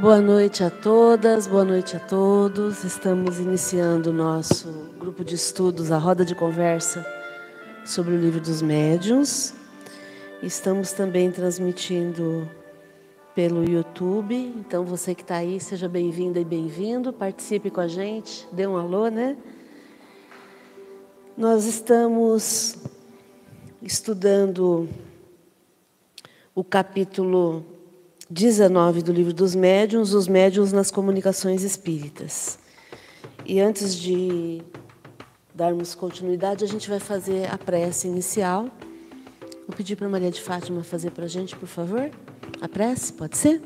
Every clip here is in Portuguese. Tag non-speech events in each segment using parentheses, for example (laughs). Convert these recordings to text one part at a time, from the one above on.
Boa noite a todas, boa noite a todos. Estamos iniciando o nosso grupo de estudos, a roda de conversa sobre o livro dos médiuns. Estamos também transmitindo pelo YouTube. Então, você que está aí, seja bem-vinda e bem-vindo. Participe com a gente, dê um alô, né? Nós estamos estudando o capítulo 19 do livro dos médiuns, os médiuns nas comunicações espíritas. E antes de darmos continuidade, a gente vai fazer a prece inicial. Vou pedir para Maria de Fátima fazer para a gente, por favor. A prece, pode ser?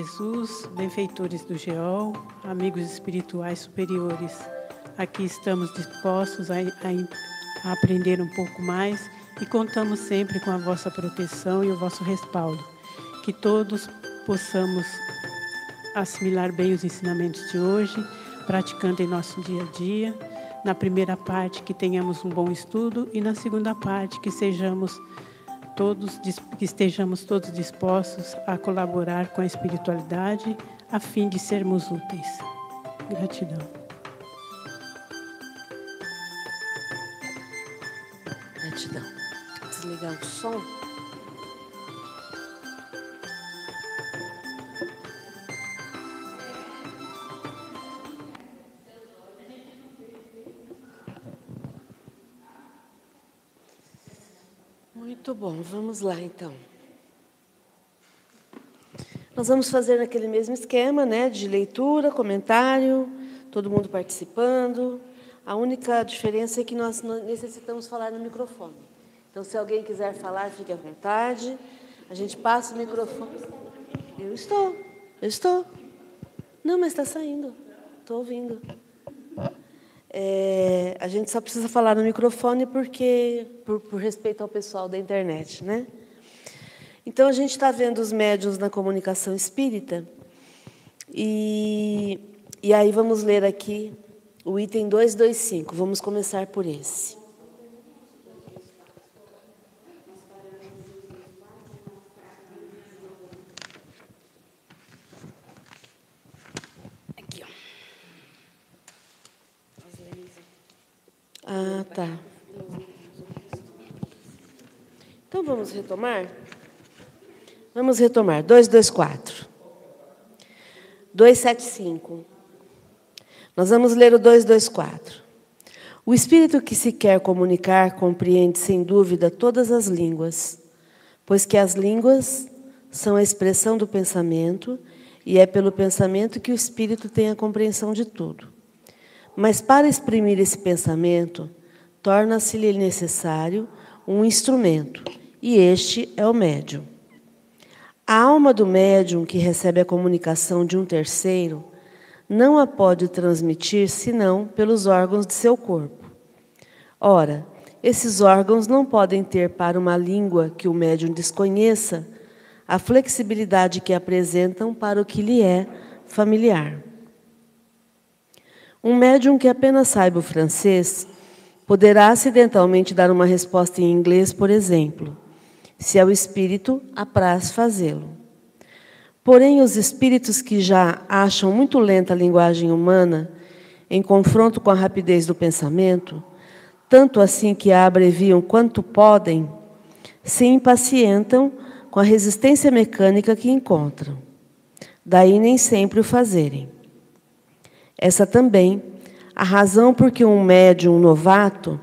Jesus, benfeitores do Geol, amigos espirituais superiores, aqui estamos dispostos a, a, a, aprender um pouco mais e contamos sempre com a vossa proteção e o vosso respaldo. Que todos possamos assimilar bem os ensinamentos de hoje, praticando em nosso dia a dia. Na primeira parte, que tenhamos um bom estudo, e na segunda parte, que sejamos todos, que estejamos todos dispostos a colaborar com a espiritualidade a fim de sermos úteis. Gratidão. Gratidão. Desligar o som. Bom, vamos lá então. Nós vamos fazer naquele mesmo esquema, né, de leitura, comentário, todo mundo participando. A única diferença é que nós necessitamos falar no microfone. Então, se alguém quiser falar, fique à vontade. A gente passa o microfone. Eu estou, eu estou. Não, mas está saindo. Estou ouvindo. É, a gente só precisa falar no microfone porque, por, por respeito ao pessoal da internet, né? Então a gente está vendo os médiuns na comunicação espírita e, e aí vamos ler aqui o item 225. Vamos começar por esse. Ah, tá. Então vamos retomar? Vamos retomar. 224. 275. Nós vamos ler o 224. O espírito que se quer comunicar compreende sem dúvida todas as línguas, pois que as línguas são a expressão do pensamento e é pelo pensamento que o espírito tem a compreensão de tudo. Mas para exprimir esse pensamento, torna-se-lhe necessário um instrumento, e este é o médium. A alma do médium que recebe a comunicação de um terceiro não a pode transmitir senão pelos órgãos de seu corpo. Ora, esses órgãos não podem ter para uma língua que o médium desconheça a flexibilidade que apresentam para o que lhe é familiar. Um médium que apenas saiba o francês poderá acidentalmente dar uma resposta em inglês, por exemplo, se ao espírito apraz fazê-lo. Porém, os espíritos que já acham muito lenta a linguagem humana, em confronto com a rapidez do pensamento, tanto assim que a abreviam quanto podem, se impacientam com a resistência mecânica que encontram. Daí nem sempre o fazerem. Essa também a razão por que um médium novato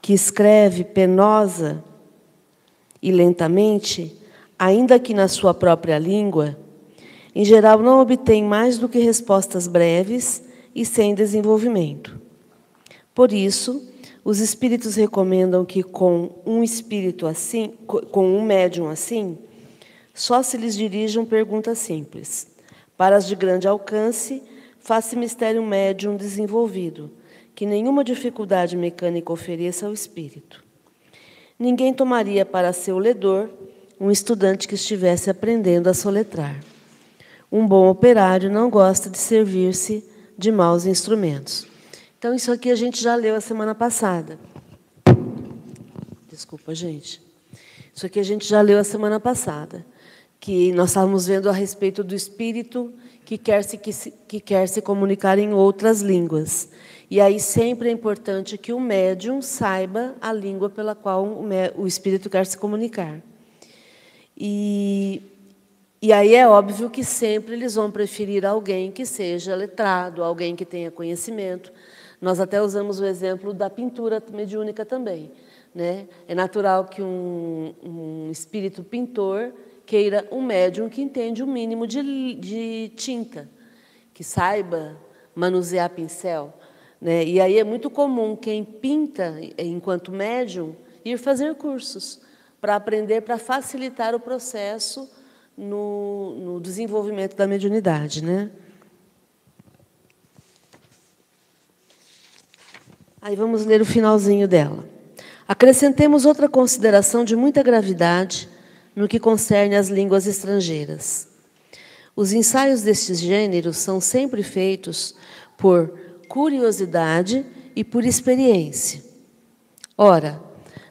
que escreve penosa e lentamente, ainda que na sua própria língua, em geral não obtém mais do que respostas breves e sem desenvolvimento. Por isso, os espíritos recomendam que com um espírito assim, com um médium assim, só se lhes dirijam perguntas simples. Para as de grande alcance, Faça mistério médium desenvolvido, que nenhuma dificuldade mecânica ofereça ao espírito. Ninguém tomaria para seu ledor um estudante que estivesse aprendendo a soletrar. Um bom operário não gosta de servir-se de maus instrumentos. Então, isso aqui a gente já leu a semana passada. Desculpa, gente. Isso aqui a gente já leu a semana passada, que nós estávamos vendo a respeito do espírito que quer se, que, se, que quer se comunicar em outras línguas. E aí sempre é importante que o médium saiba a língua pela qual o, espírito quer se comunicar. E, e aí é óbvio que sempre eles vão preferir alguém que seja letrado, alguém que tenha conhecimento. Nós até usamos o exemplo da pintura mediúnica também. Né? É natural que um, um espírito pintor queira um médium que entende o mínimo de, de tinta, que saiba manusear pincel. Né? E aí é muito comum quem pinta, enquanto médium, ir fazer cursos para aprender, para facilitar o processo no, no desenvolvimento da mediunidade. Né? Aí vamos ler o finalzinho dela. Acrescentemos outra consideração de muita gravidade no que concerne às línguas estrangeiras. Os ensaios deste gênero são sempre feitos por curiosidade e por experiência. Ora,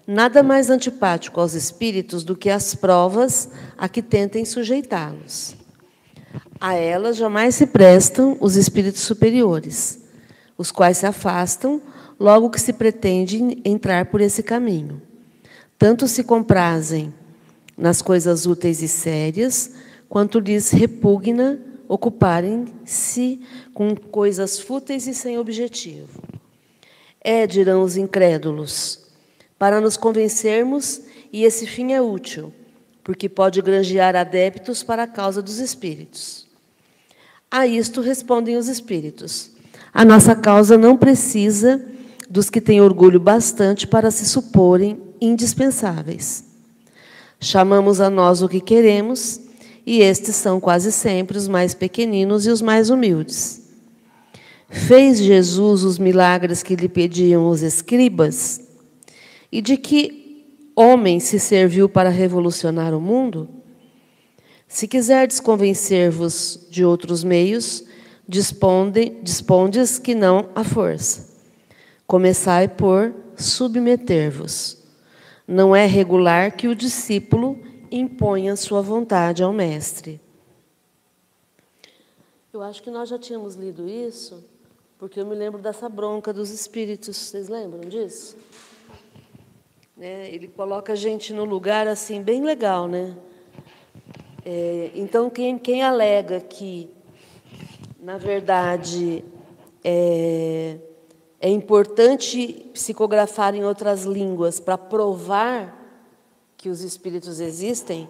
nada mais antipático aos espíritos do que as provas a que tentem sujeitá-los. A elas jamais se prestam os espíritos superiores, os quais se afastam logo que se pretende entrar por esse caminho. Tanto se comprazem nas coisas úteis e sérias, quanto lhes repugna ocuparem-se com coisas fúteis e sem objetivo. É, dirão os incrédulos, para nos convencermos, e esse fim é útil, porque pode granjear adeptos para a causa dos espíritos. A isto respondem os espíritos: a nossa causa não precisa dos que têm orgulho bastante para se suporem indispensáveis. Chamamos a nós o que queremos e estes são quase sempre os mais pequeninos e os mais humildes. Fez Jesus os milagres que lhe pediam os escribas? E de que homem se serviu para revolucionar o mundo? Se quiserdes convencer-vos de outros meios, disponde, dispondes que não a força. Começai por submeter-vos. Não é regular que o discípulo imponha sua vontade ao mestre. Eu acho que nós já tínhamos lido isso, porque eu me lembro dessa bronca dos espíritos. Vocês lembram disso? Né? Ele coloca a gente no lugar assim bem legal, né? É, então quem, quem alega que, na verdade, é, é importante psicografar em outras línguas para provar que os espíritos existem,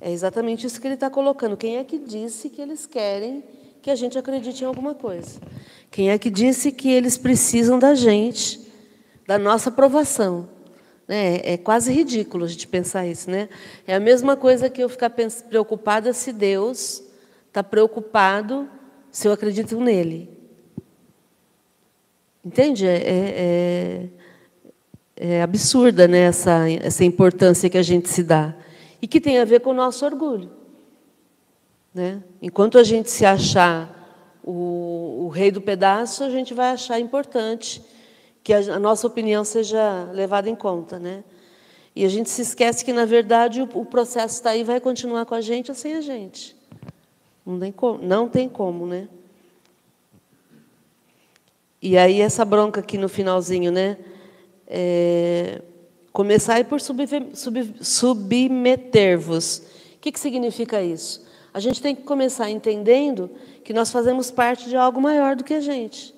é exatamente isso que ele está colocando. Quem é que disse que eles querem que a gente acredite em alguma coisa? Quem é que disse que eles precisam da gente, da nossa aprovação? Né? É quase ridículo a gente pensar isso. Né? É a mesma coisa que eu ficar preocupada se Deus está preocupado se eu acredito nele. Entende? É, é, é absurda né, essa, essa importância que a gente se dá. E que tem a ver com o nosso orgulho. Né? Enquanto a gente se achar o, o rei do pedaço, a gente vai achar importante que a, a, nossa opinião seja levada em conta. Né? E a gente se esquece que, na verdade, o, o processo está aí vai continuar com a gente ou sem a gente. Não tem como, não tem como né? E aí essa bronca aqui no finalzinho, né? É, começar por sub, sub, submeter-vos. O que, que significa isso? A gente tem que começar entendendo que nós fazemos parte de algo maior do que a gente.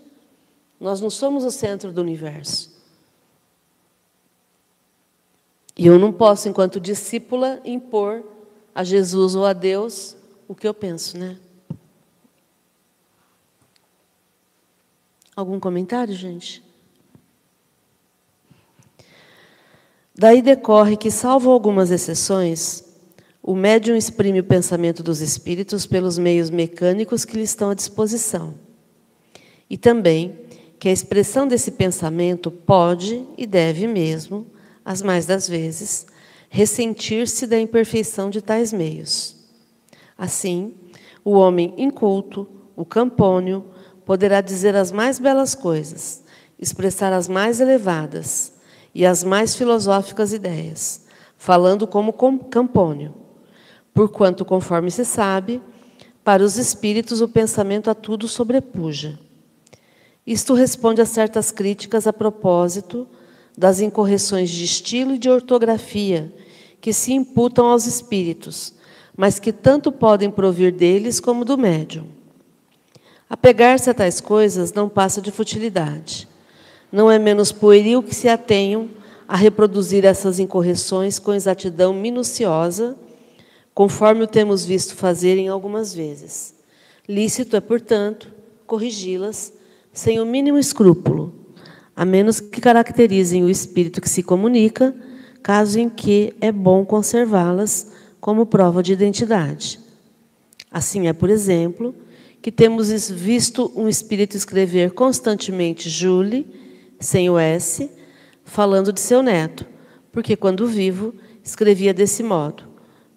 Nós não somos o centro do universo. E eu não posso, enquanto discípula, impor a Jesus ou a Deus o que eu penso, né? Algum comentário, gente? Daí decorre que, salvo algumas exceções, o médium exprime o pensamento dos espíritos pelos meios mecânicos que lhe estão à disposição. E também que a expressão desse pensamento pode e deve mesmo, as mais das vezes, ressentir-se da imperfeição de tais meios. Assim, o homem inculto, o campônio, poderá dizer as mais belas coisas, expressar as mais elevadas e as mais filosóficas ideias, falando como Campônio. Porquanto, conforme se sabe, para os espíritos o pensamento a tudo sobrepuja. Isto responde a certas críticas a propósito das incorreções de estilo e de ortografia que se imputam aos espíritos, mas que tanto podem provir deles como do médium. Apegar-se a tais coisas não passa de futilidade. Não é menos pueril que se atenham a reproduzir essas incorreções com exatidão minuciosa, conforme o temos visto fazerem algumas vezes. Lícito é, portanto, corrigi-las sem o mínimo escrúpulo, a menos que caracterizem o espírito que se comunica, caso em que é bom conservá-las como prova de identidade. Assim é, por exemplo, que temos visto um espírito escrever constantemente Julie, sem o S, falando de seu neto, porque quando vivo escrevia desse modo,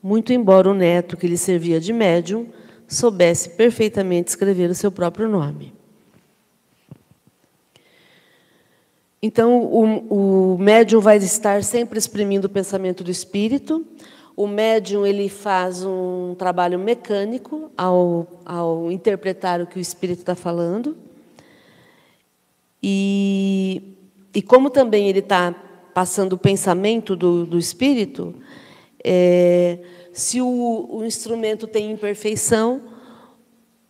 muito embora o neto que lhe servia de médium soubesse perfeitamente escrever o seu próprio nome. Então, o, o médium vai estar sempre exprimindo o pensamento do espírito. O médium ele faz um trabalho mecânico ao, ao interpretar o que o espírito está falando. E, e como também ele está passando o pensamento do, do espírito, é, se o, o instrumento tem imperfeição,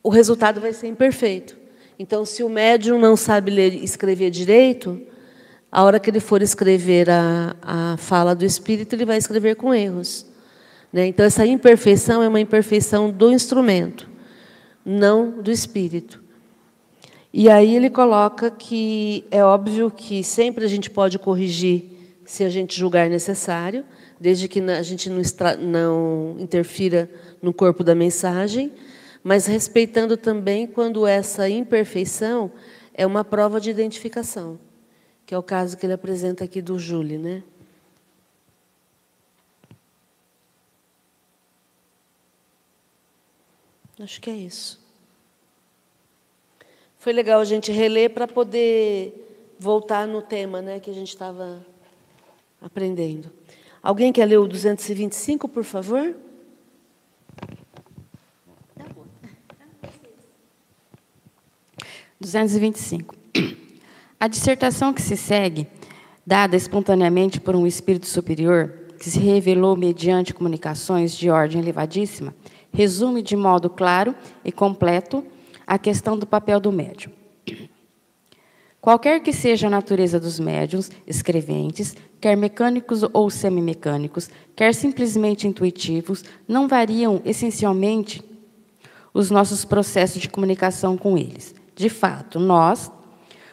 o resultado vai ser imperfeito. Então, se o médium não sabe ler escrever direito, a hora que ele for escrever a, a fala do espírito, ele vai escrever com erros. Né? Então, essa imperfeição é uma imperfeição do instrumento, não do espírito. E aí ele coloca que é óbvio que sempre a gente pode corrigir se a gente julgar necessário, desde que a gente não, extra, não interfira no corpo da mensagem, mas respeitando também quando essa imperfeição é uma prova de identificação que é o caso que ele apresenta aqui do Júlio, né? Acho que é isso. Foi legal a gente reler para poder voltar no tema né, que a gente estava aprendendo. Alguém quer ler o 225, por favor? Tá bom. 225. A dissertação que se segue, dada espontaneamente por um espírito superior, que se revelou mediante comunicações de ordem elevadíssima, resume de modo claro e completo a questão do papel do médium. Qualquer que seja a natureza dos médiums escreventes, quer mecânicos ou semimecânicos, quer simplesmente intuitivos, não variam essencialmente os nossos processos de comunicação com eles. De fato, nós,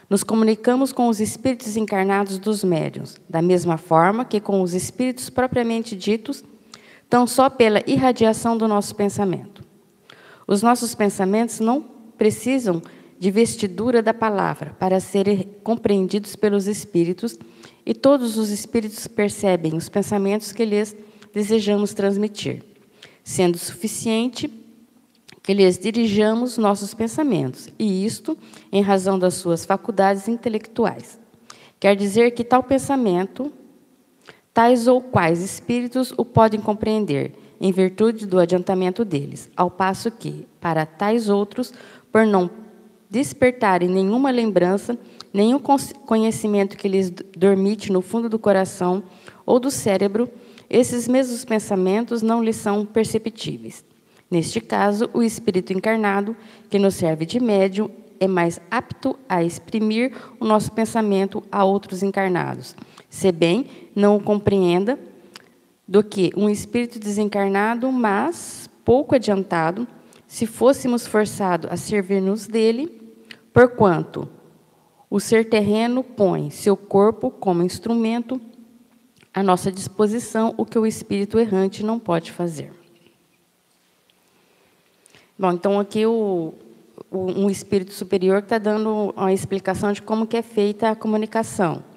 nos comunicamos com os espíritos encarnados dos médiuns, da mesma forma que com os espíritos propriamente ditos, tão só pela irradiação do nosso pensamento. Os nossos pensamentos não precisam de vestidura da palavra para serem compreendidos pelos espíritos, e todos os espíritos percebem os pensamentos que lhes desejamos transmitir, sendo suficiente que lhes dirijamos nossos pensamentos, e isto em razão das suas faculdades intelectuais. Quer dizer que tal pensamento, tais ou quais espíritos o podem compreender, em virtude do adiantamento deles, ao passo que, para tais outros, por não despertarem nenhuma lembrança, nenhum conhecimento que lhes dormite no fundo do coração ou do cérebro, esses mesmos pensamentos não lhes são perceptíveis. Neste caso, o espírito encarnado, que nos serve de médium, é mais apto a exprimir o nosso pensamento a outros encarnados, se bem não o compreenda, do que um espírito desencarnado, mas pouco adiantado, se fôssemos forçados a servir-nos dele, porquanto o ser terreno põe seu corpo como instrumento à nossa disposição, o que o espírito errante não pode fazer. Bom, então aqui o, o um espírito superior está dando uma explicação de como que é feita a comunicação.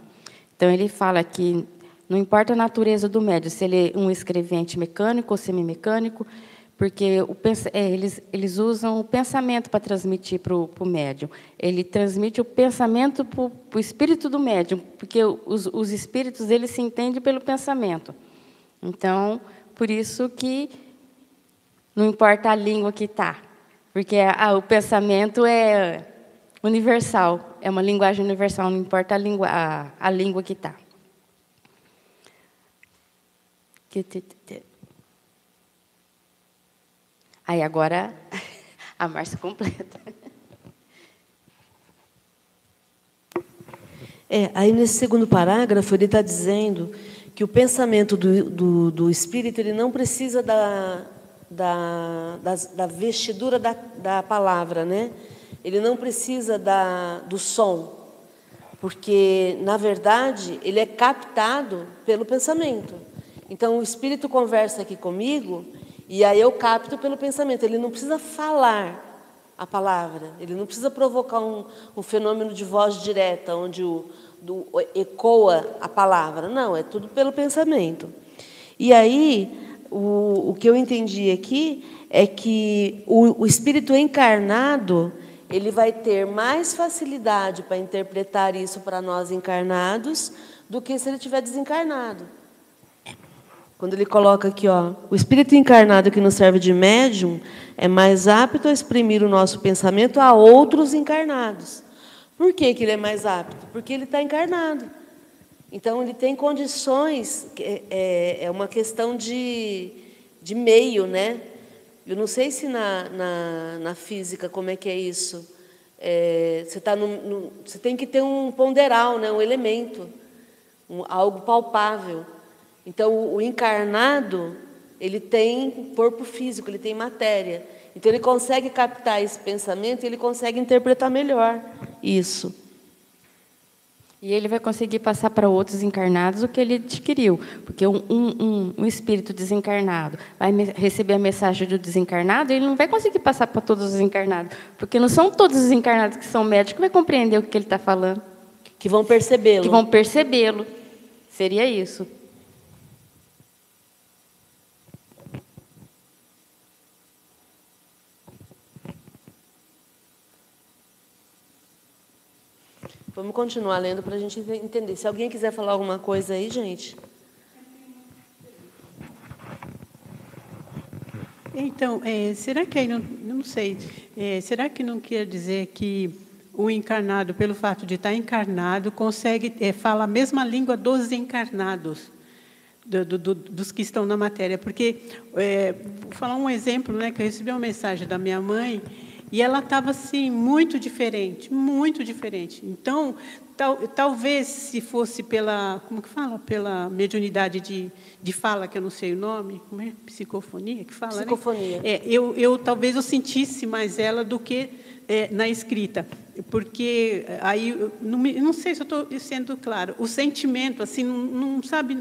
Então ele fala que não importa a natureza do médium, se ele é um escrevente mecânico ou semimecânico, porque o, é, eles, eles usam o pensamento para transmitir para o médium. Ele transmite o pensamento para o espírito do médium, porque os, os espíritos eles se entendem pelo pensamento. Então, por isso que não importa a língua que está, porque a, o pensamento é universal, é uma linguagem universal, não importa a língua, a, a língua que está. Aí agora (laughs) a Márcia completa. É, aí nesse segundo parágrafo ele está dizendo que o pensamento do, do, do, espírito ele não precisa da, da, da, da vestidura da, da palavra, né? Ele não precisa da, do som, porque na verdade ele é captado pelo pensamento. Então o espírito conversa aqui comigo e aí eu capto pelo pensamento. Ele não precisa falar a palavra, ele não precisa provocar um, um fenômeno de voz direta, onde o, do, ecoa a palavra. Não, é tudo pelo pensamento. E aí, o, o que eu entendi aqui é que o, o espírito encarnado ele vai ter mais facilidade para interpretar isso para nós encarnados do que se ele tiver desencarnado. Quando ele coloca aqui, ó, o espírito encarnado que nos serve de médium é mais apto a exprimir o nosso pensamento a outros encarnados. Por que, que ele é mais apto? Porque ele está encarnado. Então, ele tem condições, é, é, uma questão de, de meio, né? Eu não sei se na, na, na física como é que é isso. É, você, tá no, no, você tem que ter um ponderal, né? um elemento, um, algo palpável. Então, o encarnado, ele tem corpo físico, ele tem matéria. Então, ele consegue captar esse pensamento e ele consegue interpretar melhor isso. E ele vai conseguir passar para outros encarnados o que ele adquiriu. Porque um, um, um espírito desencarnado vai receber a mensagem do desencarnado e ele não vai conseguir passar para todos os encarnados. Porque não são todos os encarnados que são médicos que vai compreender o que ele está falando. Que vão percebê-lo. Que vão percebê-lo. Seria isso. Vamos continuar lendo para a gente entender. Se alguém quiser falar alguma coisa aí, gente. Então, é, será que aí não, não sei, é, será que não quer dizer que o encarnado, pelo fato de estar encarnado, consegue é, a mesma língua dos encarnados, do, do, dos que estão na matéria? Porque, é, vou falar um exemplo, né, que eu recebi uma mensagem da minha mãe e ela estava assim muito diferente, muito diferente. Então, tal, talvez se fosse pela, como que fala, pela mediunidade de, de fala que eu não sei o nome, como é psicofonia que fala, né? psicofonia. Né? É, eu, eu talvez eu sentisse mais ela do que é, na escrita, porque aí não, não sei se eu estou sendo claro. O sentimento, assim, não, não sabe,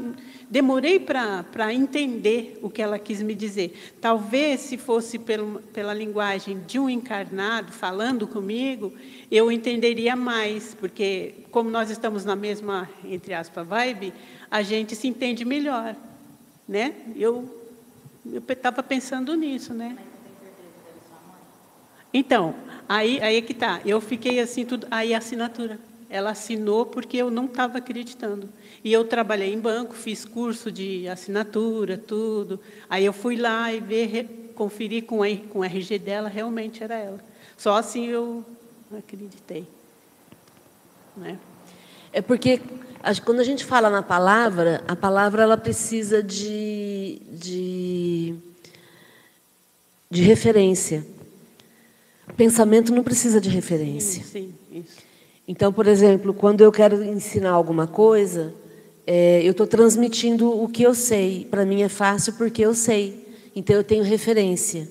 demorei para entender o que ela quis me dizer. Talvez se fosse pelo, pela linguagem de um encarnado falando comigo, eu entenderia mais, porque como nós estamos na mesma entre aspas vibe, a gente se entende melhor, né? Eu eu estava pensando nisso, né? Então, Aí, aí é que tá. Eu fiquei assim tudo. Aí a assinatura. Ela assinou porque eu não estava acreditando. E eu trabalhei em banco, fiz curso de assinatura, tudo. Aí eu fui lá e ver, conferir com, a, com o RG dela, realmente era ela. Só assim eu acreditei. Né? É porque quando a gente fala na palavra, a palavra ela precisa de, de, de referência. Pensamento não precisa de referência. Sim, sim. Então, por exemplo, quando eu quero ensinar alguma coisa, é, eu estou transmitindo o que eu sei. Para mim é fácil porque eu sei. Então eu tenho referência.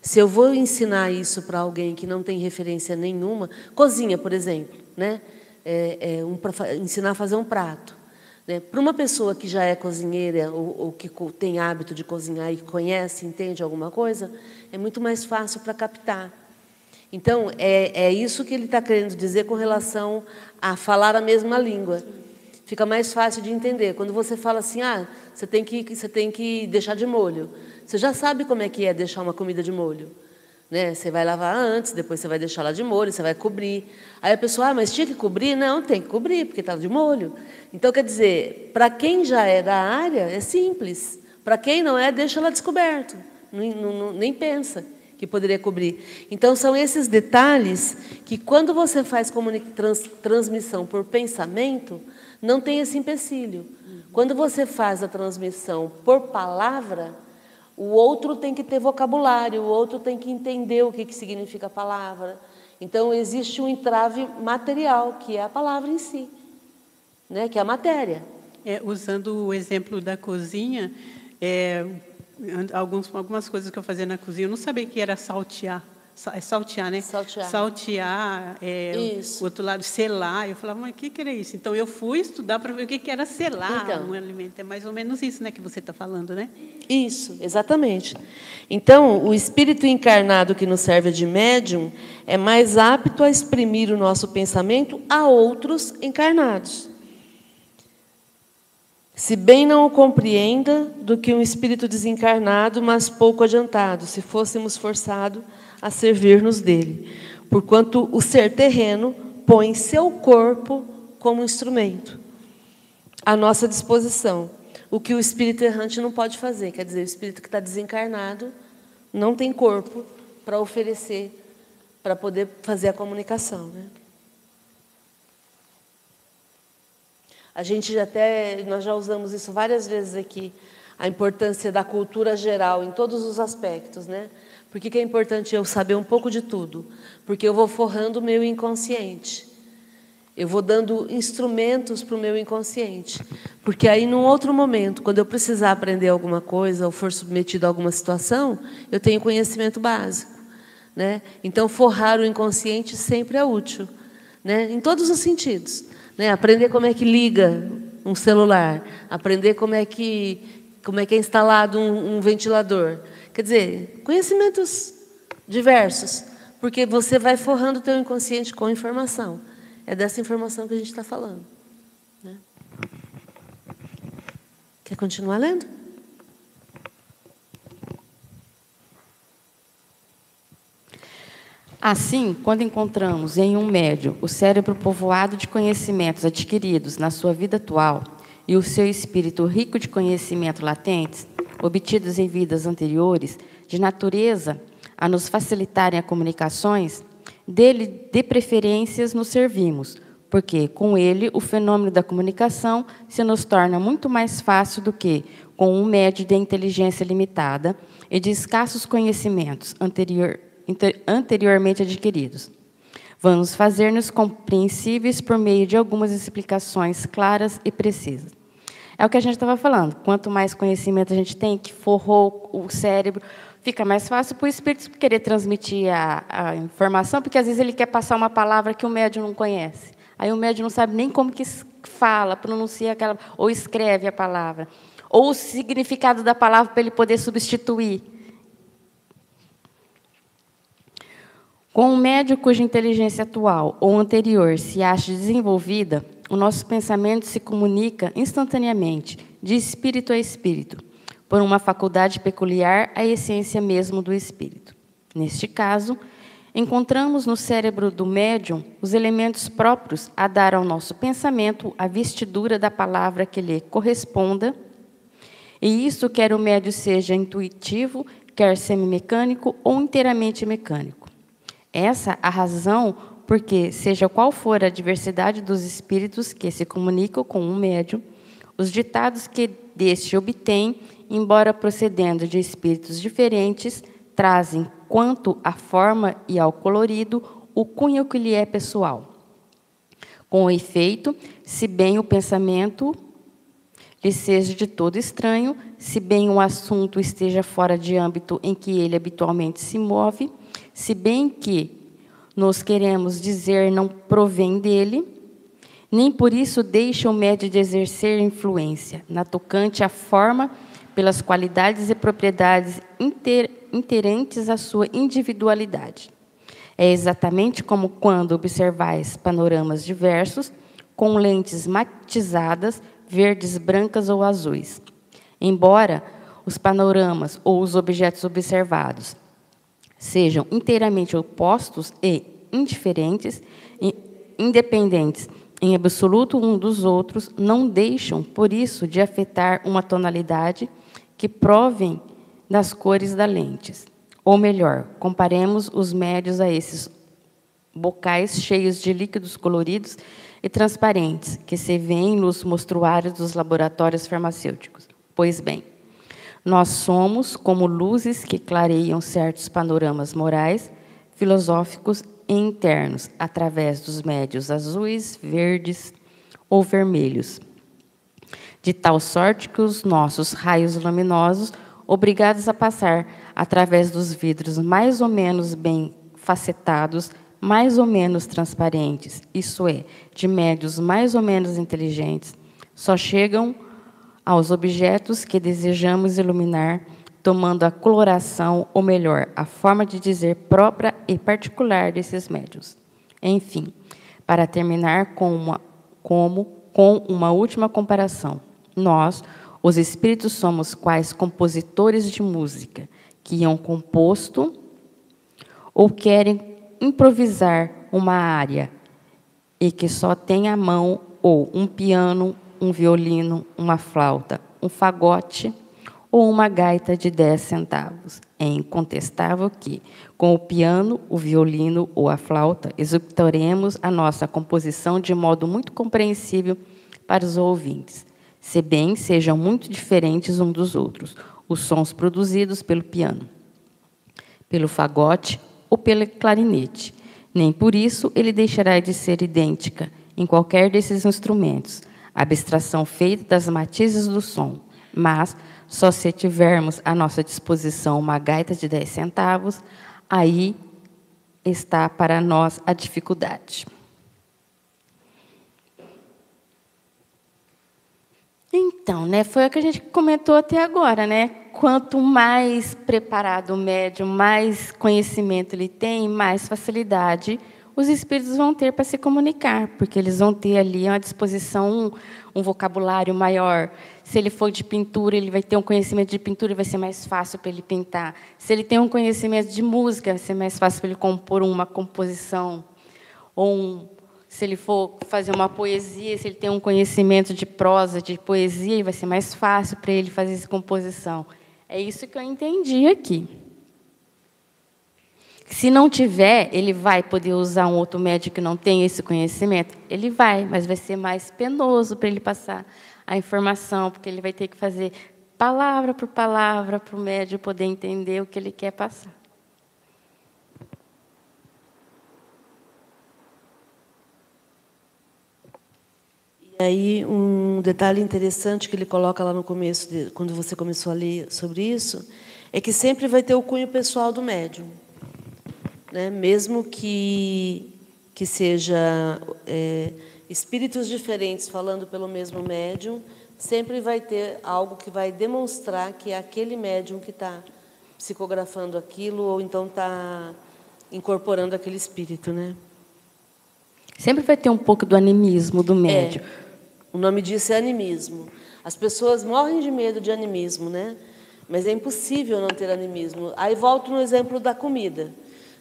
Se eu vou ensinar isso para alguém que não tem referência nenhuma, cozinha, por exemplo, né? É, é um, ensinar a fazer um prato. Né? Para uma pessoa que já é cozinheira ou, ou que tem hábito de cozinhar e conhece, entende alguma coisa, é muito mais fácil para captar. Então, é, é isso que ele está querendo dizer com relação a falar a mesma língua. Fica mais fácil de entender. Quando você fala assim, ah, você tem que, você tem que deixar de molho. Você já sabe como é que é deixar uma comida de molho. Né? Você vai lavar antes, depois você vai deixar lá de molho, você vai cobrir. Aí a pessoa, ah, mas tinha que cobrir? Não, tem que cobrir, porque está de molho. Então, quer dizer, para quem já é da área, é simples. Para quem não é, deixa ela descoberto. Nem, não, nem pensa que poderia cobrir. Então, são esses detalhes que, quando você faz trans, transmissão por pensamento, não tem esse empecilho. Quando você faz a transmissão por palavra, o outro tem que ter vocabulário, o outro tem que entender o que, que significa a palavra. Então, existe um entrave material, que é a palavra em si, né? que é a matéria. É, usando o exemplo da cozinha, é, alguns, algumas coisas que eu fazia na cozinha, eu não sabia que era saltear. É saltear, né? Saltear. Saltear, é, o outro lado, selar. Eu falava, mas o que, que era isso? Então, eu fui estudar para ver o que, que era selar então, um alimento. É mais ou menos isso né, que você está falando, né? Isso, exatamente. Então, o espírito encarnado que nos serve de médium é mais apto a exprimir o nosso pensamento a outros encarnados. Se bem não o compreenda do que um espírito desencarnado, mas pouco adiantado, se fôssemos forçados a servir-nos dele, porquanto o ser terreno põe seu corpo como instrumento à nossa disposição, o que o espírito errante não pode fazer. Quer dizer, o espírito que está desencarnado não tem corpo para oferecer, para poder fazer a comunicação. Né? A gente já até, nós já usamos isso várias vezes aqui, a importância da cultura geral em todos os aspectos, né? Por que, que é importante eu saber um pouco de tudo? Porque eu vou forrando o meu inconsciente. Eu vou dando instrumentos para o meu inconsciente. Porque aí, num outro momento, quando eu precisar aprender alguma coisa ou for submetido a alguma situação, eu tenho conhecimento básico. Né? Então, forrar o inconsciente sempre é útil, né? em todos os sentidos. Né? Aprender como é que liga um celular, aprender como é que, como é, que é instalado um, um ventilador. Quer dizer, conhecimentos diversos, porque você vai forrando o teu inconsciente com informação. É dessa informação que a gente está falando. Né? Quer continuar lendo? Assim, quando encontramos em um médio o cérebro povoado de conhecimentos adquiridos na sua vida atual e o seu espírito rico de conhecimento latentes, obtidos em vidas anteriores, de natureza a nos facilitarem as comunicações, dele de preferências nos servimos, porque com ele o fenômeno da comunicação se nos torna muito mais fácil do que com um médio de inteligência limitada e de escassos conhecimentos anterior, anteriormente adquiridos. Vamos fazer-nos compreensíveis por meio de algumas explicações claras e precisas. É o que a gente estava falando. Quanto mais conhecimento a gente tem, que forrou o cérebro, fica mais fácil para o espírito querer transmitir a, a, informação, porque às vezes ele quer passar uma palavra que o médium não conhece. Aí o médium não sabe nem como que fala, pronuncia aquela, ou escreve a palavra, ou o significado da palavra para ele poder substituir. Com um médium cuja inteligência atual ou anterior se acha desenvolvida, o nosso pensamento se comunica instantaneamente, de espírito a espírito, por uma faculdade peculiar à essência mesmo do espírito. Neste caso, encontramos no cérebro do médium os elementos próprios a dar ao nosso pensamento a vestidura da palavra que lhe corresponda, e isso quer o médium seja intuitivo, quer semimecânico ou inteiramente mecânico. Essa a razão porque, seja qual for a diversidade dos espíritos que se comunicam com um médium, os ditados que deste obtém, embora procedendo de espíritos diferentes, trazem, quanto à forma e ao colorido, o cunho que lhe é pessoal. Com o efeito, se bem o pensamento lhe seja de todo estranho, se bem o assunto esteja fora de âmbito em que ele habitualmente se move, se bem que nos queremos dizer não provém dele, nem por isso deixa o médio de exercer influência na tocante à forma pelas qualidades e propriedades inter, interentes à sua individualidade. É exatamente como quando observais panoramas diversos, com lentes matizadas, verdes, brancas ou azuis. Embora os panoramas ou os objetos observados sejam inteiramente opostos e indiferentes, independentes em absoluto um dos outros, não deixam, por isso, de afetar uma tonalidade que provém das cores das lentes. Ou melhor, comparemos os médios a esses bocais cheios de líquidos coloridos e transparentes que se vêem nos mostruários dos laboratórios farmacêuticos. Pois bem, nós somos como luzes que clareiam certos panoramas morais, filosóficos e internos através dos médios azuis, verdes ou vermelhos. De tal sorte que os nossos raios luminosos, obrigados a passar através dos vidros mais ou menos bem facetados, mais ou menos transparentes, isso é, de médios mais ou menos inteligentes, só chegam aos objetos que desejamos iluminar, tomando a coloração, ou melhor, a forma de dizer própria e particular desses médios. Enfim, para terminar com uma, como, com uma última comparação, nós, os espíritos, somos quais compositores de música que iam composto ou querem improvisar uma área e que só tem a mão ou um piano um violino, uma flauta, um fagote ou uma gaita de 10 centavos. É incontestável que, com o piano, o violino ou a flauta, executaremos a nossa composição de modo muito compreensível para os ouvintes, se bem sejam muito diferentes uns dos outros, os sons produzidos pelo piano, pelo fagote ou pelo clarinete. Nem por isso ele deixará de ser idêntica em qualquer desses instrumentos, abstração feita das matizes do som, mas só se tivermos à nossa disposição uma gaita de 10 centavos, aí está para nós a dificuldade. Então, né, foi o que a gente comentou até agora, né? Quanto mais preparado o médium, mais conhecimento ele tem, mais facilidade os espíritos vão ter para se comunicar, porque eles vão ter ali à disposição um, um, vocabulário maior. Se ele for de pintura, ele vai ter um conhecimento de pintura, vai ser mais fácil para ele pintar. Se ele tem um conhecimento de música, vai ser mais fácil para ele compor uma composição. Ou um, se ele for fazer uma poesia, se ele tem um conhecimento de prosa, de poesia, vai ser mais fácil para ele fazer essa composição. É isso que eu entendi aqui. Se não tiver, ele vai poder usar um outro médico que não tem esse conhecimento? Ele vai, mas vai ser mais penoso para ele passar a informação, porque ele vai ter que fazer palavra por palavra para o médico poder entender o que ele quer passar. E aí, um detalhe interessante que ele coloca lá no começo, de, quando você começou a ler sobre isso, é que sempre vai ter o cunho pessoal do médium né? mesmo que, que seja é, espíritos diferentes falando pelo mesmo médium, sempre vai ter algo que vai demonstrar que é aquele médium que está psicografando aquilo ou então está incorporando aquele espírito, né? Sempre vai ter um pouco do animismo do médium. É, o nome disso é animismo. As pessoas morrem de medo de animismo, né? Mas é impossível não ter animismo. Aí volto no exemplo da comida.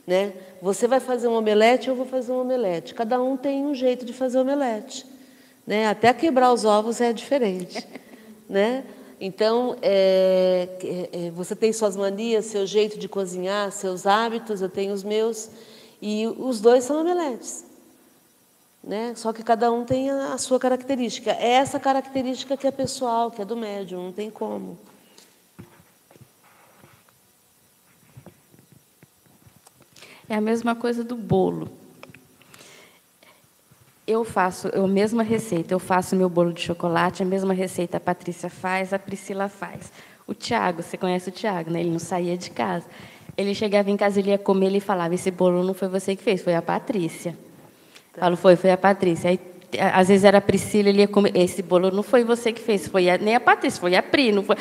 Né? Você vai fazer um omelete, eu vou fazer um omelete. Cada um tem um jeito de fazer omelete. Né? Até quebrar os ovos é diferente. (laughs) né? Então, é, é, você tem suas manias, seu jeito de cozinhar, seus hábitos, eu tenho os meus, e os dois são omeletes. Né? Só que cada um tem a sua característica. É essa característica que é pessoal, que é do médium, não tem como. É a mesma coisa do bolo. Eu faço a mesma receita, eu faço meu bolo de chocolate, a mesma receita a Patrícia faz, a Priscila faz. O Tiago, você conhece o Tiago, né? Ele não saía de casa. Ele chegava em casa, ele ia comer, ele falava: Esse bolo não foi você que fez, foi a Patrícia. Tá. Falo, foi, foi a Patrícia. Aí, às vezes era a Priscila, ele ia comer. Esse bolo não foi você que fez, foi a, nem a Patrícia, foi a Pri. Não foi.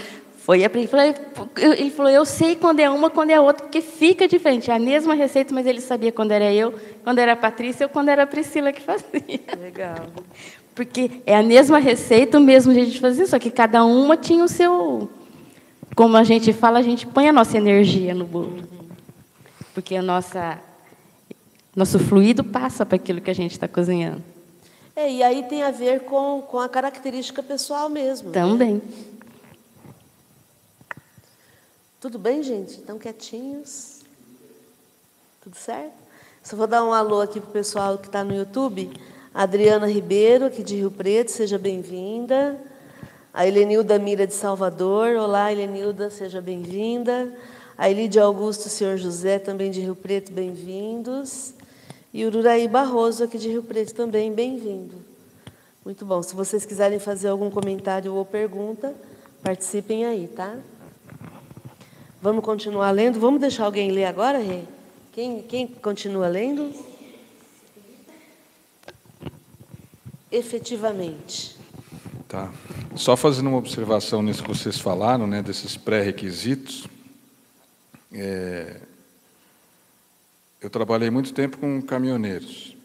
Foi ele falou, ele falou, eu sei quando é uma, quando é outra, porque fica diferente. É a mesma receita, mas ele sabia quando era eu, quando era a Patrícia ou quando era a Priscila que fazia. Legal. Porque é a mesma receita, o mesmo jeito de fazer, só que cada uma tinha o seu. Como a gente fala, a gente põe a nossa energia no bolo. Porque a nossa, nosso fluido passa para aquilo que a gente está cozinhando. É, e aí tem a ver com, com a característica pessoal mesmo. né? Tudo bem, gente? Estão quietinhos? Tudo certo? Só vou dar um alô aqui para o pessoal que está no YouTube. Adriana Ribeiro, aqui de Rio Preto, seja bem-vinda. A Helenilda Mira de Salvador. Olá, Helenilda, seja bem-vinda. A Elide Augusto, senhor José, também de Rio Preto, bem-vindos. E o Uraí Barroso, aqui de Rio Preto, também, bem-vindo. Muito bom. Se vocês quiserem fazer algum comentário ou pergunta, participem aí, tá? Vamos continuar lendo? Vamos deixar alguém ler agora, Rê? Quem, quem continua lendo? Efetivamente. Tá. Só fazendo uma observação nisso que vocês falaram, né, desses pré-requisitos. É, eu trabalhei muito tempo com caminhoneiros,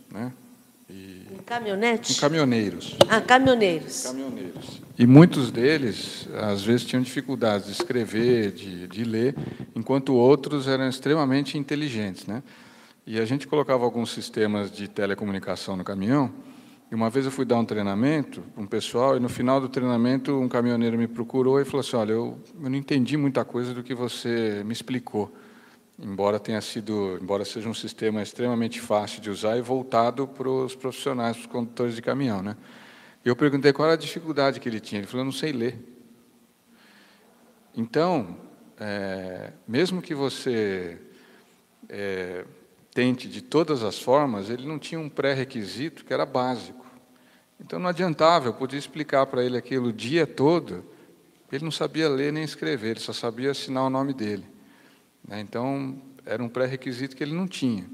caminhonete? com caminhoneiros. Ah, caminhoneiros. Caminhoneiros. E muitos deles, às vezes, tinham dificuldades de escrever, de, de ler, enquanto outros eram extremamente inteligentes. Né? E a gente colocava alguns sistemas de telecomunicação no caminhão, e uma vez eu fui dar um treinamento para um pessoal, e no final do treinamento um caminhoneiro me procurou e falou assim, olha, eu, eu não entendi muita coisa do que você me explicou, embora tenha sido, embora seja um sistema extremamente fácil de usar e voltado para os profissionais, para os condutores de caminhão, né? Eu perguntei qual era a dificuldade que ele tinha. Ele falou: eu não sei ler. Então, é, mesmo que você é, tente de todas as formas, ele não tinha um pré-requisito que era básico. Então não adiantava, eu podia explicar para ele aquilo o dia todo, ele não sabia ler nem escrever, ele só sabia assinar o nome dele. Né? Então, era um pré-requisito que ele não tinha.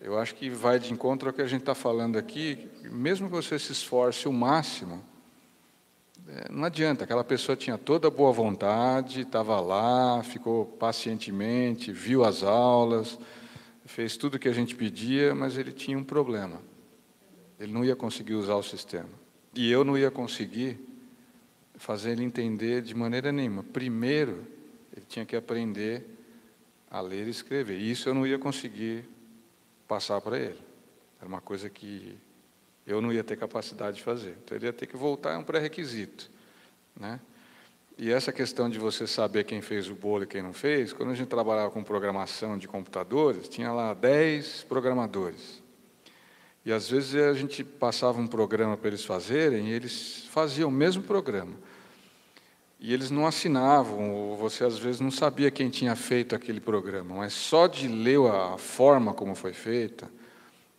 Eu acho que vai de encontro ao que a gente está falando aqui, mesmo que você se esforce o máximo, é, não adianta, aquela pessoa tinha toda a boa vontade, estava lá, ficou pacientemente, viu as aulas, fez tudo o que a gente pedia, mas ele tinha um problema. Ele não ia conseguir usar o sistema. E eu não ia conseguir fazer ele entender de maneira nenhuma. Primeiro, ele tinha que aprender a ler e escrever. E isso eu não ia conseguir passar para ele. Era uma coisa que eu não ia ter capacidade de fazer. Então ele ia ter que voltar, é um pré-requisito. Né? E essa questão de você saber quem fez o bolo e quem não fez, quando a gente trabalhava com programação de computadores, tinha lá 10 programadores. E às vezes a gente passava um programa para eles fazerem, e eles faziam o mesmo programa. E eles não assinavam, ou você às vezes não sabia quem tinha feito aquele programa, mas só de ler a forma como foi feita,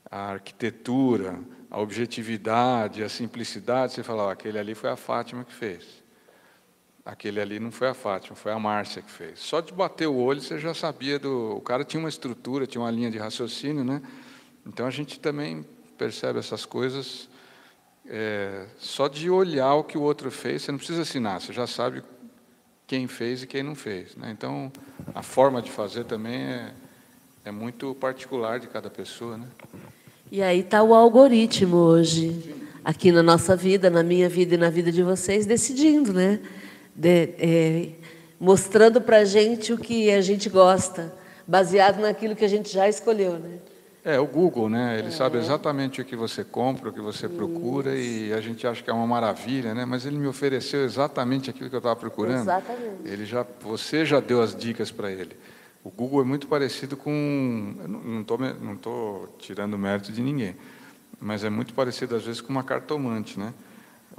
a arquitetura, a objetividade, a simplicidade, você falava, aquele ali foi a Fátima que fez. Aquele ali não foi a Fátima, foi a Márcia que fez. Só de bater o olho você já sabia do. O cara tinha uma estrutura, tinha uma linha de raciocínio, né? Então a gente também percebe essas coisas é, só de olhar o que o outro fez. Você não precisa assinar, você já sabe quem fez e quem não fez. Né? Então a forma de fazer também é, é muito particular de cada pessoa, né? E aí está o algoritmo hoje, aqui na nossa vida, na minha vida e na vida de vocês, decidindo, né? De, é, mostrando para a gente o que a gente gosta, baseado naquilo que a gente já escolheu, né? É, o Google, né? Ele sabe exatamente o que você compra, o que você procura, e a gente acha que é uma maravilha, né? Mas ele me ofereceu exatamente aquilo que eu estava procurando. Exatamente. Ele já, você já deu as dicas para ele. O Google é muito parecido com, não estou não tô tirando mérito de ninguém, mas é muito parecido às vezes com uma cartomante, né?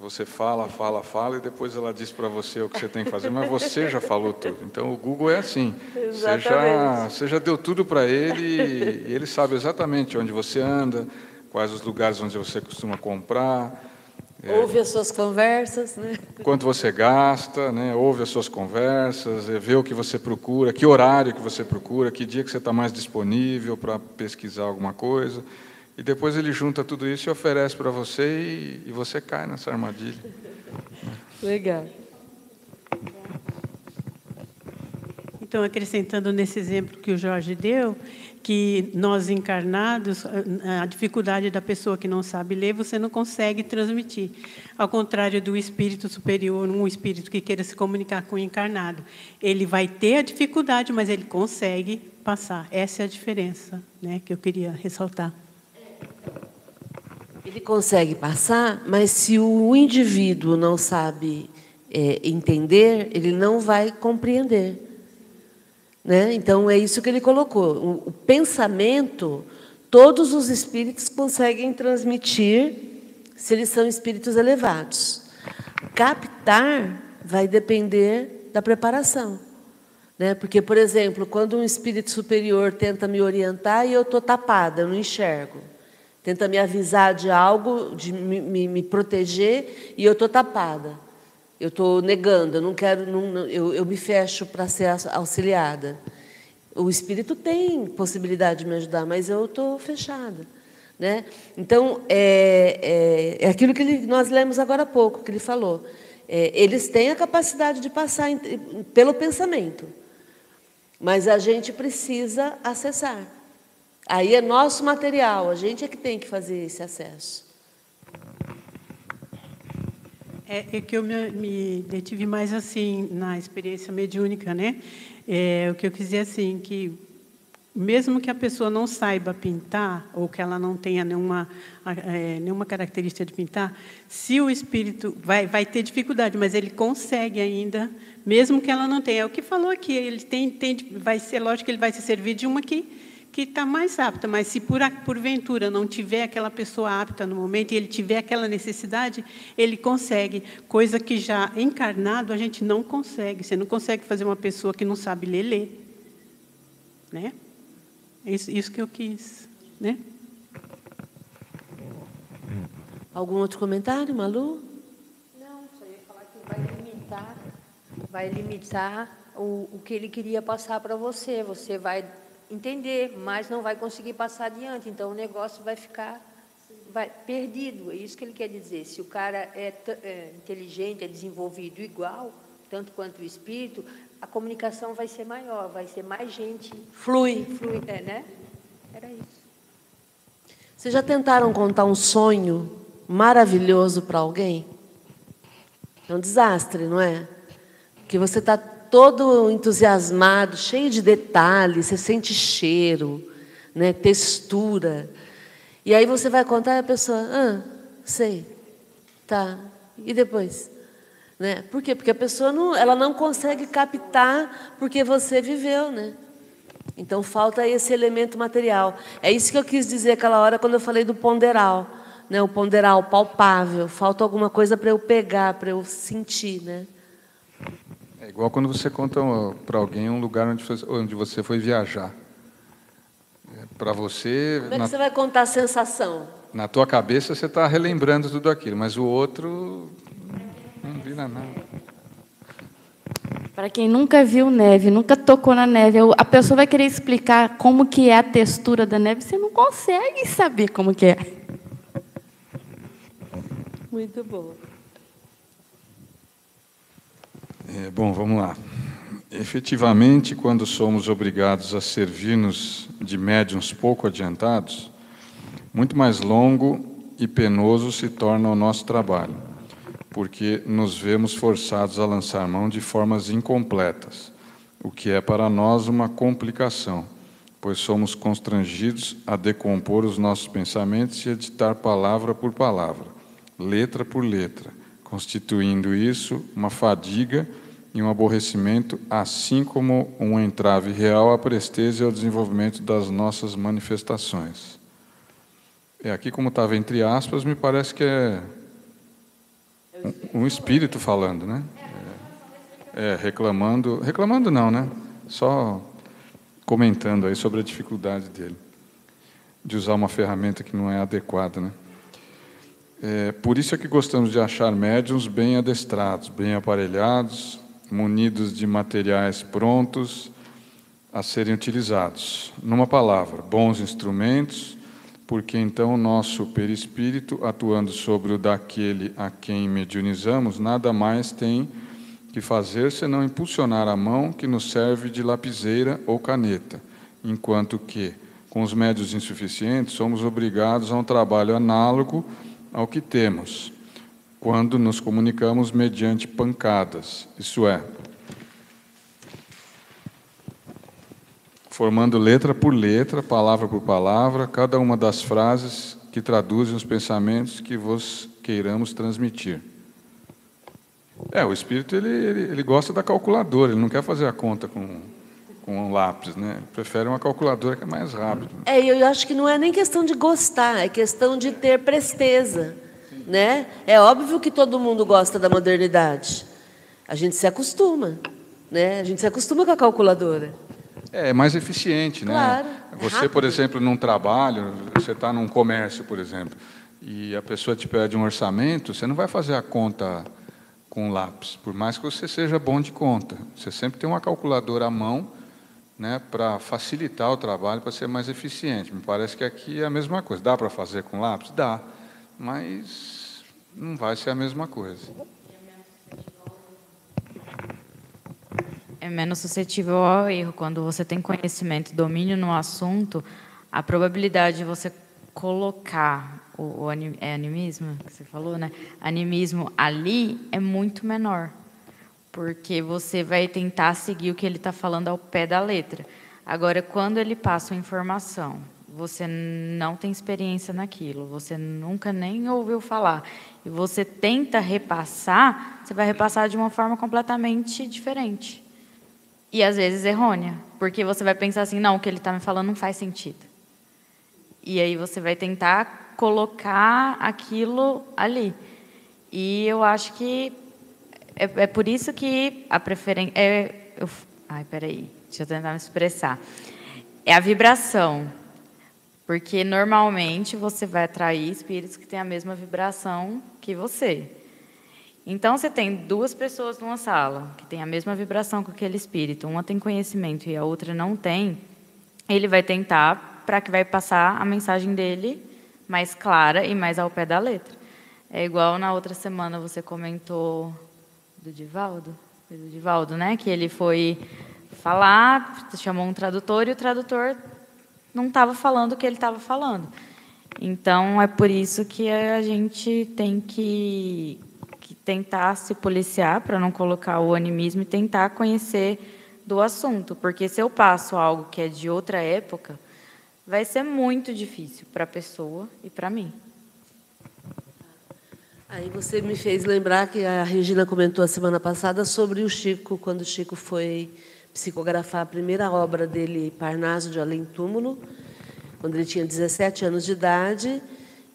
Você fala, fala, fala e depois ela diz para você o que você tem que fazer, mas você já falou tudo. Então o Google é assim. Você já, você já deu tudo para ele e ele sabe exatamente onde você anda, quais os lugares onde você costuma comprar, Ouve as suas conversas, né? quanto você gasta, né? ouve as suas conversas, eh, vê o que você procura, que horário que você procura, que dia que você está mais disponível para pesquisar alguma coisa. E depois ele junta tudo isso e oferece para você e, e você cai nessa armadilha. Legal. Então, acrescentando nesse exemplo que o Jorge deu, que nós encarnados, a dificuldade da pessoa que não sabe ler, você não consegue transmitir. Ao contrário do espírito superior, um espírito que queira se comunicar com o encarnado, ele vai ter a dificuldade, mas ele consegue passar. Essa é a diferença, né, que eu queria ressaltar. Ele consegue passar, mas se o indivíduo não sabe é, entender, ele não vai compreender. Né? Então, é isso que ele colocou. O, o pensamento, todos os espíritos conseguem transmitir se eles são espíritos elevados. Captar vai depender da preparação. Né? Porque, por exemplo, quando um espírito superior tenta me orientar e eu estou tapada, eu não enxergo. Tenta me avisar de algo, de me, me, me proteger e eu estou tapada. Eu estou negando, eu não quero, não, eu, eu me fecho para ser auxiliada. O espírito tem possibilidade de me ajudar, mas eu estou fechada. Né? Então, é, é, é aquilo que ele, nós lemos agora há pouco, que ele falou. É, eles têm a capacidade de passar em, pelo pensamento, mas a gente precisa acessar. Aí é nosso material, a gente é que tem que fazer esse acesso. É, é que eu me, me, detive mais assim na experiência mediúnica, né? É, o que eu quis dizer assim que mesmo que a pessoa não saiba pintar ou que ela não tenha nenhuma é, nenhuma característica de pintar, se o espírito vai vai ter dificuldade, mas ele consegue ainda, mesmo que ela não tenha. É o que falou aqui, ele tem, tem vai ser lógico que ele vai se servir de uma que que está mais apta, mas se por porventura não tiver aquela pessoa apta no momento e ele tiver aquela necessidade, ele consegue, coisa que já encarnado a gente não consegue. Você não consegue fazer uma pessoa que não sabe ler, ler. Né? Isso, isso que eu quis. Né? Algum outro comentário, Malu? Não, só ia falar que vai limitar, vai limitar o, o que ele queria passar para você. Você vai entender, mas não vai conseguir passar adiante. Então o negócio vai ficar vai, perdido. É isso que ele quer dizer. Se o cara é, é inteligente, é desenvolvido igual, tanto quanto o espírito, a comunicação vai ser maior, vai ser mais gente. Flui. Flui, é, né? Era isso. Vocês já tentaram contar um sonho maravilhoso para alguém? É um desastre, não é? Que você está todo entusiasmado, cheio de detalhes, você sente cheiro, né, textura. E aí você vai contar e a pessoa, ah, sei, tá. E depois? Né? Por quê? Porque a pessoa não, ela não consegue captar porque você viveu, né? Então falta esse elemento material. É isso que eu quis dizer aquela hora quando eu falei do ponderal, né? O ponderal palpável. Falta alguma coisa para eu pegar, para eu sentir, né? É igual quando você conta para alguém um lugar onde, onde você foi viajar. É, para você. Como é que na, você vai contar a sensação? Na tua cabeça você está relembrando tudo aquilo, mas o outro não vira nada. Para quem nunca viu neve, nunca tocou na neve, a pessoa vai querer explicar como que é a textura da neve, você não consegue saber como que é. Muito bom. É, bom, vamos lá. Efetivamente, quando somos obrigados a servir-nos de médiums pouco adiantados, muito mais longo e penoso se torna o nosso trabalho, porque nos vemos forçados a lançar mão de formas incompletas, o que é para nós uma complicação, pois somos constrangidos a decompor os nossos pensamentos e a ditar palavra por palavra, letra por letra, constituindo isso uma fadiga e um aborrecimento, assim como um entrave real à presteza e ao desenvolvimento das nossas manifestações. É aqui como estava entre aspas, me parece que é um, um espírito falando, né? É, é, reclamando, reclamando não, né? Só comentando aí sobre a dificuldade dele de usar uma ferramenta que não é adequada, né? É, por isso é que gostamos de achar médiums bem adestrados, bem aparelhados, munidos de materiais prontos a serem utilizados. Numa palavra, bons instrumentos, porque então o nosso perispírito, atuando sobre o daquele a quem mediunizamos, nada mais tem que fazer senão impulsionar a mão que nos serve de lapiseira ou caneta, enquanto que, com os médios insuficientes, somos obrigados a um trabalho análogo ao que temos, quando nos comunicamos mediante pancadas, isso é, formando letra por letra, palavra por palavra, cada uma das frases que traduzem os pensamentos que vos queiramos transmitir. É, o espírito ele, ele, ele gosta da calculadora, ele não quer fazer a conta com, com um lápis, né? Ele prefere uma calculadora que é mais rápida. É, eu acho que não é nem questão de gostar, é questão de ter presteza, né? É óbvio que todo mundo gosta da modernidade. A gente se acostuma, né? A gente se acostuma com a calculadora. É, é mais eficiente, né? Claro, é Você, rápido. por exemplo, num trabalho, você está num comércio, por exemplo, e a pessoa te pede um orçamento, você não vai fazer a conta com lápis, por mais que você seja bom de conta. Você sempre tem uma calculadora à mão, né, para facilitar o trabalho, para ser mais eficiente. Me parece que aqui é a mesma coisa. Dá para fazer com lápis? Dá, mas não vai ser a mesma coisa. É menos suscetível ao erro. Quando você tem conhecimento, domínio no assunto, a probabilidade de você colocar o, o anim- é animismo que você falou, né? Animismo ali é muito menor, porque você vai tentar seguir o que ele está falando ao pé da letra. Agora, quando ele passa uma informação, você não tem experiência naquilo, você nunca nem ouviu falar, e você tenta repassar, você vai repassar de uma forma completamente diferente. E às vezes errônea, porque você vai pensar assim, não, o que ele está me falando não faz sentido. E aí você vai tentar colocar aquilo ali. E eu acho que é, é por isso que a preferência. É, eu, ai, peraí, deixa eu tentar me expressar. É a vibração. Porque normalmente você vai atrair espíritos que têm a mesma vibração que você. Então, você tem duas pessoas numa sala que têm a mesma vibração com aquele espírito, uma tem conhecimento e a outra não tem, ele vai tentar para que vai passar a mensagem dele mais clara e mais ao pé da letra. É igual na outra semana você comentou do Divaldo, do Divaldo, né? Que ele foi falar, chamou um tradutor e o tradutor não estava falando o que ele estava falando. Então é por isso que a gente tem que, que tentar se policiar para não colocar o animismo e tentar conhecer do assunto, porque se eu passo algo que é de outra época, vai ser muito difícil para a pessoa e para mim. Aí você me fez lembrar que a Regina comentou a semana passada sobre o Chico, quando o Chico foi psicografar a primeira obra dele, Parnaso de Além Túmulo, quando ele tinha 17 anos de idade.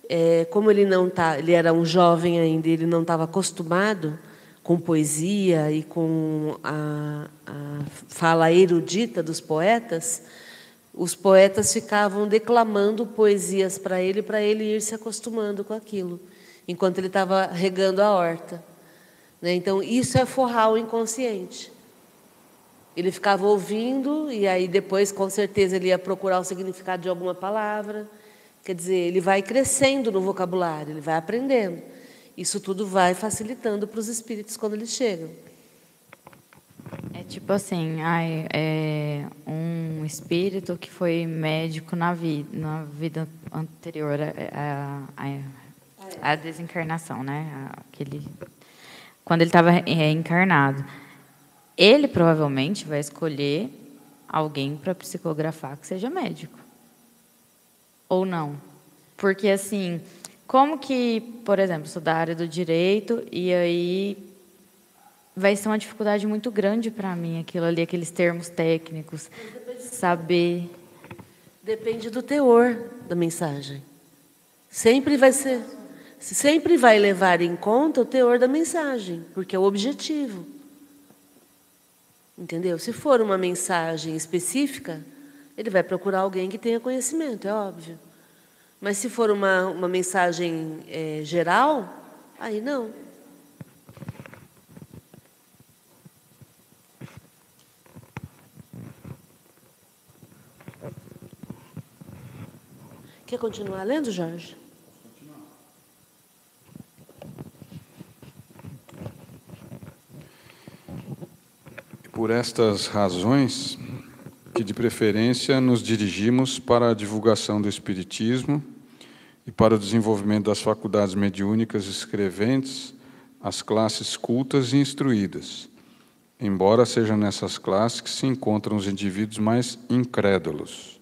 É, como ele não tá, ele era um jovem ainda, ele não estava acostumado com poesia e com a, a fala erudita dos poetas, os poetas ficavam declamando poesias para ele, para ele ir se acostumando com aquilo, enquanto ele estava regando a horta. Né? Então, isso é forrar o inconsciente. Ele ficava ouvindo e aí depois, com certeza, ele ia procurar o significado de alguma palavra. Quer dizer, ele vai crescendo no vocabulário, ele vai aprendendo. Isso tudo vai facilitando para os espíritos quando eles chegam. É tipo assim, ai, é um espírito que foi médico na vida, na vida anterior à, à, à desencarnação, né? Aquele, quando ele estava encarnado. Ele provavelmente vai escolher alguém para psicografar que seja médico. Ou não? Porque assim, como que, por exemplo, sou da área do direito e aí vai ser uma dificuldade muito grande para mim aquilo ali, aqueles termos técnicos, saber. Depende do teor da mensagem. Sempre vai ser, sempre vai levar em conta o teor da mensagem, porque é o objetivo. Entendeu? Se for uma mensagem específica, ele vai procurar alguém que tenha conhecimento, é óbvio. Mas se for uma, uma mensagem é, geral, aí não. Quer continuar lendo, Jorge? Por estas razões que, de preferência, nos dirigimos para a divulgação do Espiritismo e para o desenvolvimento das faculdades mediúnicas escreventes às classes cultas e instruídas, embora sejam nessas classes que se encontram os indivíduos mais incrédulos,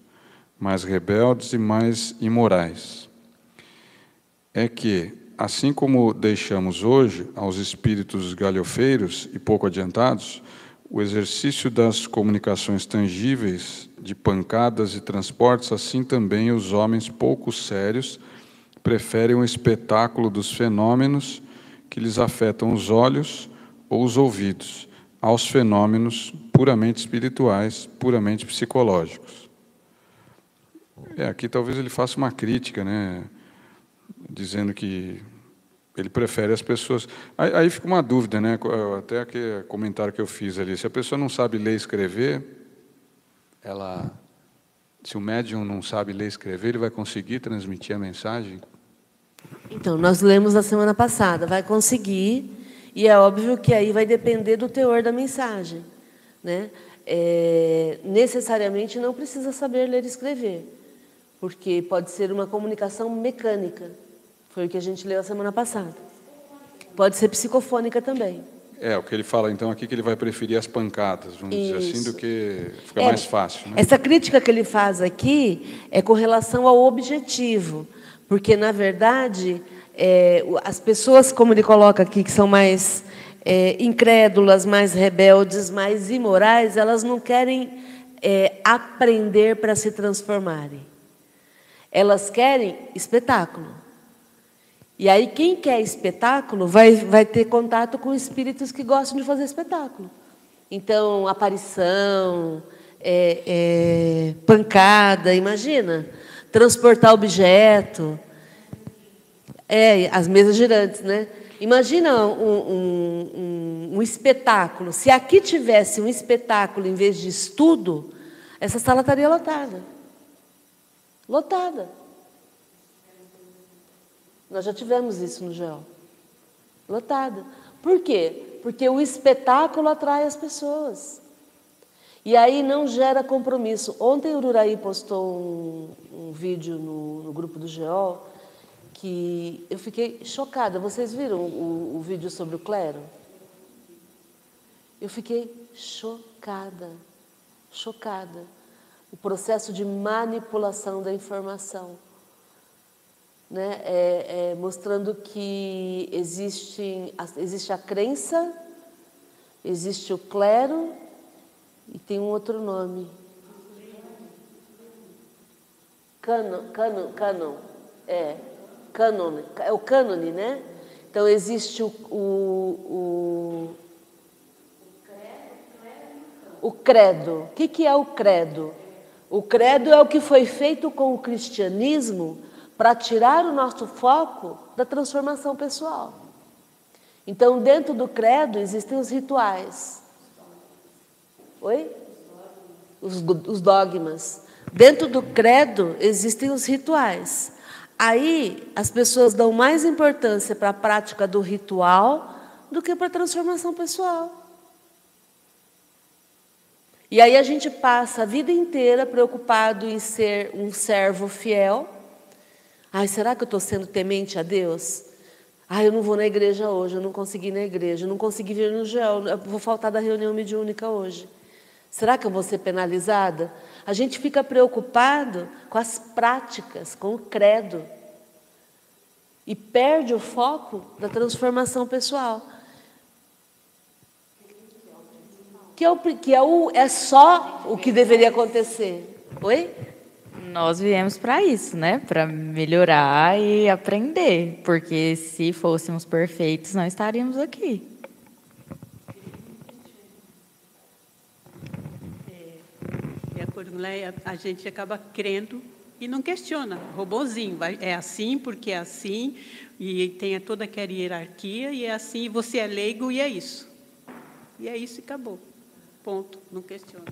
mais rebeldes e mais imorais. É que, assim como deixamos hoje aos espíritos galhofeiros e pouco adiantados, o exercício das comunicações tangíveis, de pancadas e transportes, assim também os homens pouco sérios preferem o espetáculo dos fenômenos que lhes afetam os olhos ou os ouvidos, aos fenômenos puramente espirituais, puramente psicológicos. É, aqui talvez ele faça uma crítica, né, dizendo que ele prefere as pessoas. Aí, aí, fica uma dúvida, né? Até aquele comentário que eu fiz ali. Se a pessoa não sabe ler e escrever, ela, se o médium não sabe ler e escrever, ele vai conseguir transmitir a mensagem? Então, nós lemos na semana passada, vai conseguir, e é óbvio que aí vai depender do teor da mensagem, né? É, necessariamente não precisa saber ler e escrever, porque pode ser uma comunicação mecânica. Foi o que a gente leu a semana passada. Pode ser psicofônica também. É, o que ele fala então aqui que ele vai preferir as pancadas, vamos Isso. dizer assim, do que fica é, mais fácil. Né? Essa crítica que ele faz aqui é com relação ao objetivo, porque na verdade é, as pessoas, como ele coloca aqui, que são mais é, incrédulas, mais rebeldes, mais imorais, elas não querem é, aprender para se transformarem. Elas querem espetáculo. E aí, quem quer espetáculo vai, vai ter contato com espíritos que gostam de fazer espetáculo. Então, aparição, é, é, pancada, imagina. Transportar objeto. É, as mesas girantes, né? Imagina um, um, um, um espetáculo. Se aqui tivesse um espetáculo em vez de estudo, essa sala estaria lotada. Lotada. Nós já tivemos isso no GEO. Lotada. Por quê? Porque o espetáculo atrai as pessoas. E aí não gera compromisso. Ontem o Ururaí postou um, um vídeo no, no, grupo do GEO que eu fiquei chocada. Vocês viram o, o vídeo sobre o clero? Eu fiquei chocada, chocada. O processo de manipulação da informação né, é, é, mostrando que existe, existe a crença, existe o clero e tem um outro nome. Canon, canon, canon, é, canon, é o cânone, né? Então existe o, o, o, o credo. O que é o credo? O credo é o que foi feito com o cristianismo para tirar o nosso foco da transformação pessoal. Então, dentro do credo existem os rituais. Oi? Os, os dogmas. Dentro do credo existem os rituais. Aí as pessoas dão mais importância para a prática do ritual do que para a transformação pessoal. E aí a gente passa a vida inteira preocupado em ser um servo fiel Ai, será que eu estou sendo temente a Deus? Ai, eu não vou na igreja hoje, eu não consegui ir na igreja, eu não consegui vir no gel, eu vou faltar da reunião mediúnica hoje. Será que eu vou ser penalizada? A gente fica preocupado com as práticas, com o credo. E perde o foco da transformação pessoal. Que é, o, que é, o, é só o que deveria acontecer. Oi? Nós viemos para isso, né? Para melhorar e aprender, porque se fôssemos perfeitos, não estaríamos aqui. É, a Cornuleia, a gente acaba crendo e não questiona. Robozinho, é assim porque é assim, e tem toda aquela hierarquia, e é assim, você é leigo e é isso. E é isso e acabou. Ponto, não questiona.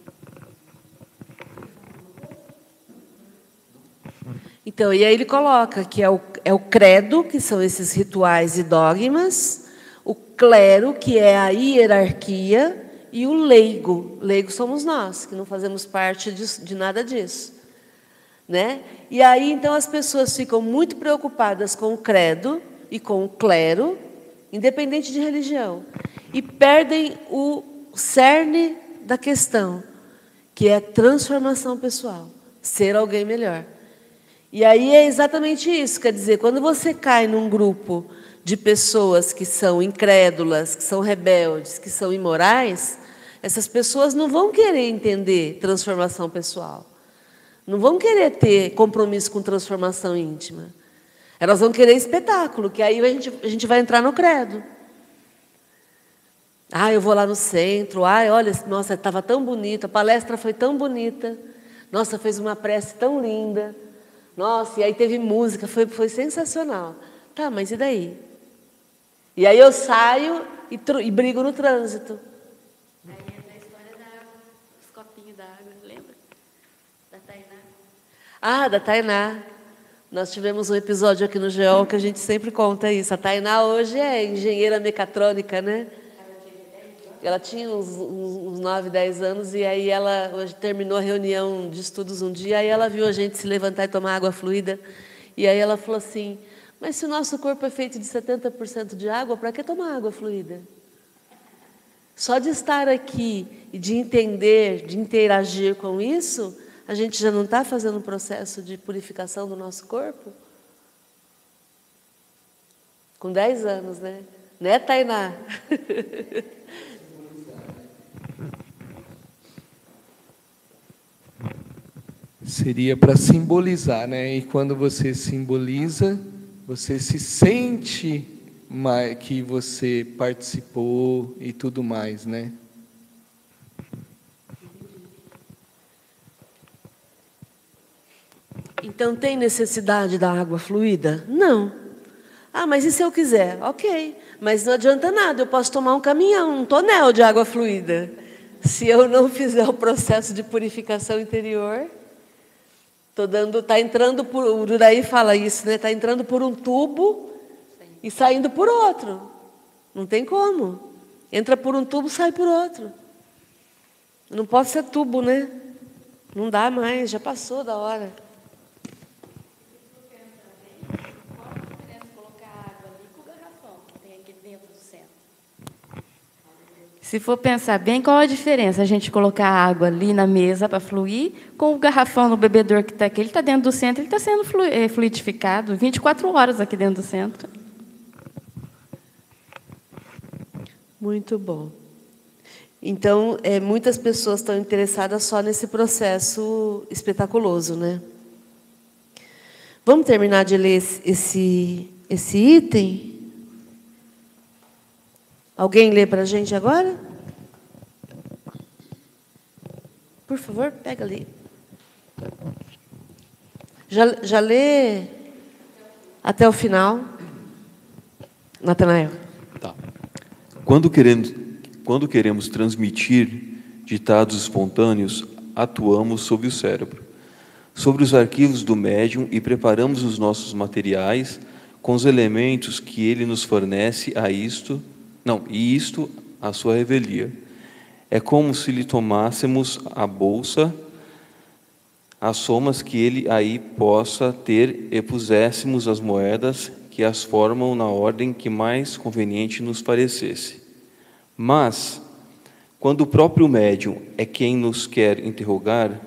Então, e aí ele coloca que é o, é o credo, que são esses rituais e dogmas, o clero, que é a hierarquia, e o leigo. Leigo somos nós, que não fazemos parte de, de nada disso. Né? E aí, então, as pessoas ficam muito preocupadas com o credo e com o clero, independente de religião, e perdem o cerne da questão, que é transformação pessoal, ser alguém melhor. E aí é exatamente isso, quer dizer, quando você cai num grupo de pessoas que são incrédulas, que são rebeldes, que são imorais, essas pessoas não vão querer entender transformação pessoal. Não vão querer ter compromisso com transformação íntima. Elas vão querer espetáculo, que aí a gente, a gente vai entrar no credo. Ah, eu vou lá no centro. Ai, olha, nossa, estava tão bonita, a palestra foi tão bonita. Nossa, fez uma prece tão linda. Nossa, e aí teve música, foi, foi sensacional. Tá, mas e daí? E aí eu saio e, e brigo no trânsito. Aí entra a história da água, os copinhos da água, lembra? Da Tainá. Ah, da Tainá. Nós tivemos um episódio aqui no GEOL que a gente sempre conta isso. A Tainá hoje é engenheira mecatrônica, né? Ela tinha uns, uns, uns 9, 10 anos e aí ela terminou a reunião de estudos um dia, aí ela viu a gente se levantar e tomar água fluida. E aí ela falou assim: mas se o nosso corpo é feito de 70% de água, para que tomar água fluida? Só de estar aqui e de entender, de interagir com isso, a gente já não está fazendo um processo de purificação do nosso corpo? Com 10 anos, né? Né, Tainá? (laughs) Seria para simbolizar, né? E quando você simboliza, você se sente que você participou e tudo mais, né? Então tem necessidade da água fluida? Não. Ah, mas e se eu quiser? Ok. Mas não adianta nada, eu posso tomar um caminhão, um tonel de água fluida. Se eu não fizer o processo de purificação interior, Tô dando, tá entrando por, o Uraí fala isso, né? Tá entrando por um tubo e saindo por outro. Não tem como. Entra por um tubo, sai por outro. Não pode ser tubo, né? Não dá mais, já passou da hora. Se for pensar bem, qual a diferença a gente colocar a água ali na mesa para fluir, com o garrafão no bebedor que está aqui, ele está dentro do centro, ele está sendo eh, fluidificado 24 horas aqui dentro do centro. Muito bom. Então, é, muitas pessoas estão interessadas só nesse processo espetaculoso, né? Vamos terminar de ler esse, esse item? Alguém lê para a gente agora? Por favor, pega ali. Já, já lê até o final, Natanael. Tá. Quando queremos, quando queremos transmitir ditados espontâneos, atuamos sobre o cérebro, sobre os arquivos do médium e preparamos os nossos materiais com os elementos que ele nos fornece a isto não, e isto a sua revelia. É como se lhe tomássemos a bolsa, as somas que ele aí possa ter e puséssemos as moedas que as formam na ordem que mais conveniente nos parecesse. Mas, quando o próprio médium é quem nos quer interrogar,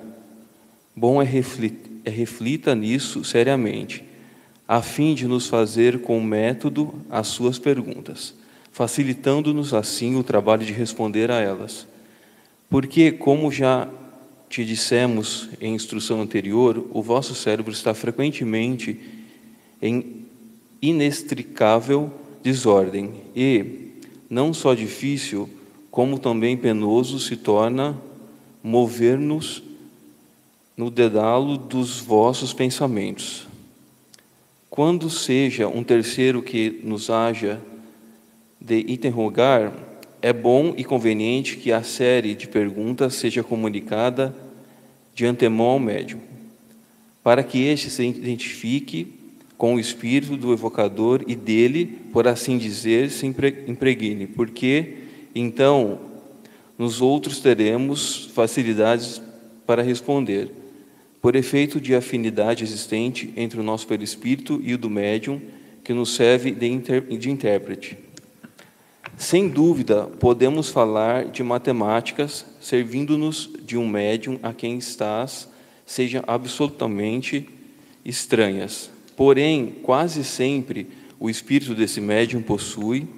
bom é, reflita, é reflita nisso seriamente, a fim de nos fazer com método as suas perguntas facilitando-nos assim o trabalho de responder a elas. Porque, como já te dissemos em instrução anterior, o vosso cérebro está frequentemente em inextricável desordem e, não só difícil, como também penoso se torna mover-nos no dedalo dos vossos pensamentos. Quando seja um terceiro que nos haja de interrogar, é bom e conveniente que a série de perguntas seja comunicada de antemão ao médium, para que este se identifique com o espírito do evocador e dele, por assim dizer, se impregne, porque então nos outros teremos facilidades para responder, por efeito de afinidade existente entre o nosso perispírito e o do médium, que nos serve de, inter, de intérprete. Sem dúvida, podemos falar de matemáticas servindo-nos de um médium a quem estás sejam absolutamente estranhas. Porém, quase sempre o espírito desse médium possui,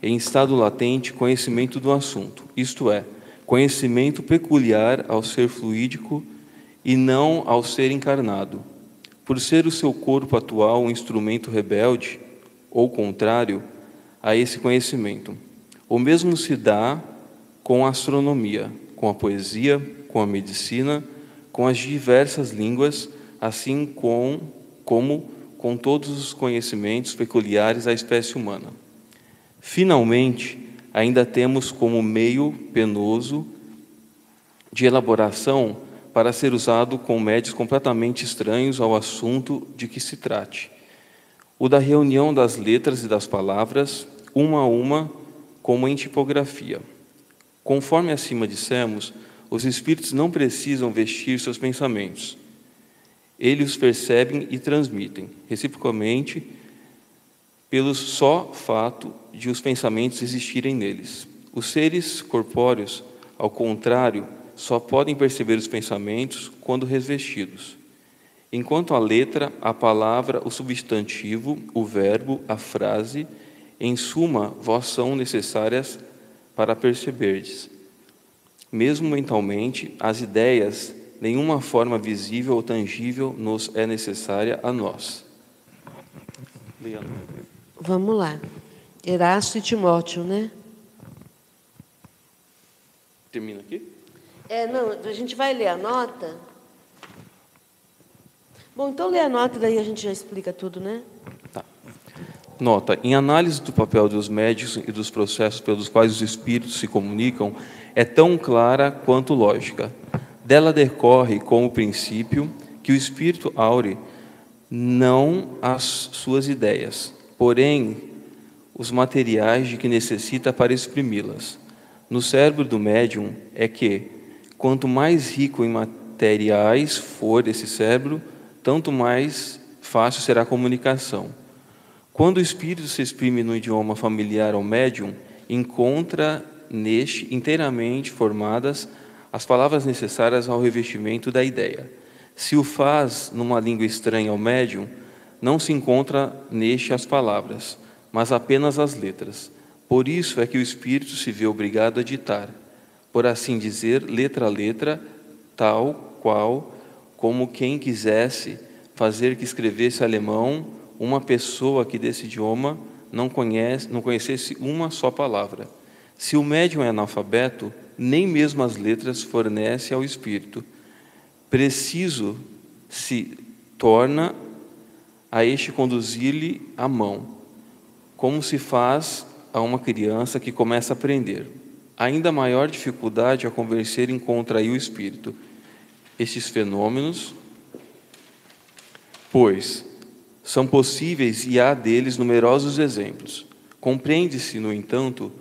em estado latente, conhecimento do assunto, isto é, conhecimento peculiar ao ser fluídico e não ao ser encarnado. Por ser o seu corpo atual um instrumento rebelde, ou contrário a esse conhecimento. O mesmo se dá com a astronomia, com a poesia, com a medicina, com as diversas línguas, assim com, como com todos os conhecimentos peculiares à espécie humana. Finalmente, ainda temos como meio penoso de elaboração para ser usado com médios completamente estranhos ao assunto de que se trate. O da reunião das letras e das palavras, uma a uma, como em tipografia. Conforme acima dissemos, os espíritos não precisam vestir seus pensamentos. Eles os percebem e transmitem, reciprocamente, pelo só fato de os pensamentos existirem neles. Os seres corpóreos, ao contrário, só podem perceber os pensamentos quando revestidos. Enquanto a letra, a palavra, o substantivo, o verbo, a frase, em suma, vós são necessárias para perceberdes. Mesmo mentalmente, as ideias, nenhuma forma visível ou tangível nos é necessária a nós. Vamos lá. Erasto e Timóteo, né? Termina aqui? É, não, a gente vai ler a nota. Bom, então lê a nota, daí a gente já explica tudo, né? Nota: em análise do papel dos médicos e dos processos pelos quais os espíritos se comunicam, é tão clara quanto lógica. Dela decorre como princípio que o espírito aure não as suas ideias, porém os materiais de que necessita para exprimi-las. No cérebro do médium é que, quanto mais rico em materiais for esse cérebro, tanto mais fácil será a comunicação. Quando o espírito se exprime no idioma familiar ao médium, encontra neste inteiramente formadas as palavras necessárias ao revestimento da ideia. Se o faz numa língua estranha ao médium, não se encontra neste as palavras, mas apenas as letras. Por isso é que o espírito se vê obrigado a ditar, por assim dizer, letra a letra, tal qual como quem quisesse fazer que escrevesse alemão uma pessoa que desse idioma não conhece, não conhecesse uma só palavra. Se o médium é analfabeto, nem mesmo as letras fornece ao espírito. Preciso se torna a este conduzir-lhe a mão, como se faz a uma criança que começa a aprender. Ainda maior dificuldade a convencer encontra aí o espírito. Estes fenômenos, pois, são possíveis e há deles numerosos exemplos. Compreende-se, no entanto,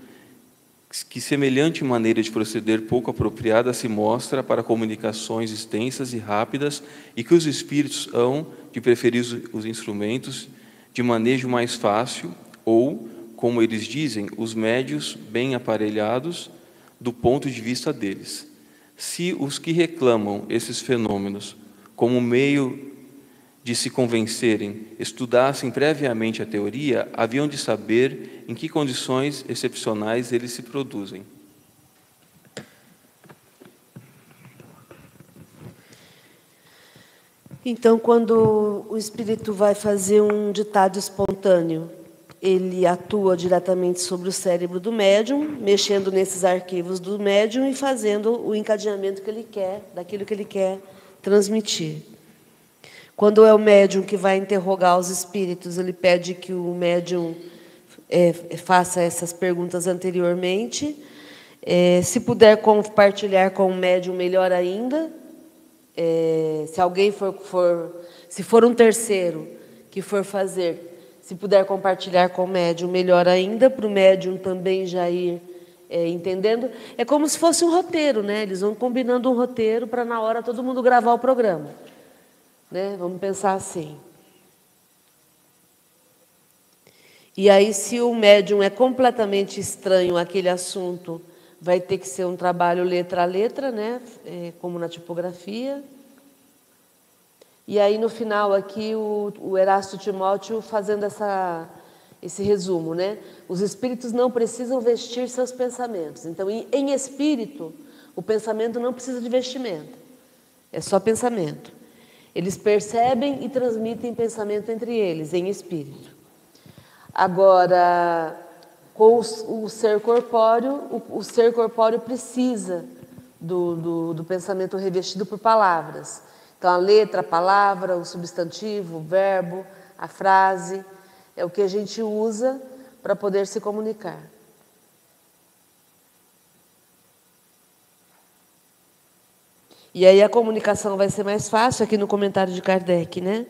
que semelhante maneira de proceder pouco apropriada se mostra para comunicações extensas e rápidas e que os espíritos hão de preferir os instrumentos de manejo mais fácil ou, como eles dizem, os médios bem aparelhados do ponto de vista deles. Se os que reclamam esses fenômenos como meio de se convencerem, estudassem previamente a teoria, haviam de saber em que condições excepcionais eles se produzem. Então, quando o espírito vai fazer um ditado espontâneo, ele atua diretamente sobre o cérebro do médium, mexendo nesses arquivos do médium e fazendo o encadeamento que ele quer, daquilo que ele quer transmitir. Quando é o médium que vai interrogar os espíritos, ele pede que o médium é, faça essas perguntas anteriormente. É, se puder compartilhar com o médium, melhor ainda. É, se alguém for, for, se for um terceiro que for fazer, se puder compartilhar com o médium, melhor ainda, para o médium também já ir é, entendendo. É como se fosse um roteiro, né? Eles vão combinando um roteiro para na hora todo mundo gravar o programa. Né? Vamos pensar assim. E aí, se o médium é completamente estranho àquele assunto, vai ter que ser um trabalho letra a letra, né? É, como na tipografia. E aí, no final, aqui, o, o Erasto Timóteo fazendo essa, esse resumo, né? Os espíritos não precisam vestir seus pensamentos. Então, em, em espírito, o pensamento não precisa de vestimenta, é só pensamento. Eles percebem e transmitem pensamento entre eles, em espírito. Agora, com o, ser corpóreo, o, o, ser corpóreo precisa do, do, do pensamento revestido por palavras. Então, a letra, a palavra, o substantivo, o verbo, a frase, é o que a gente usa para poder se comunicar. E aí a comunicação vai ser mais fácil, aqui no comentário de Kardec, né?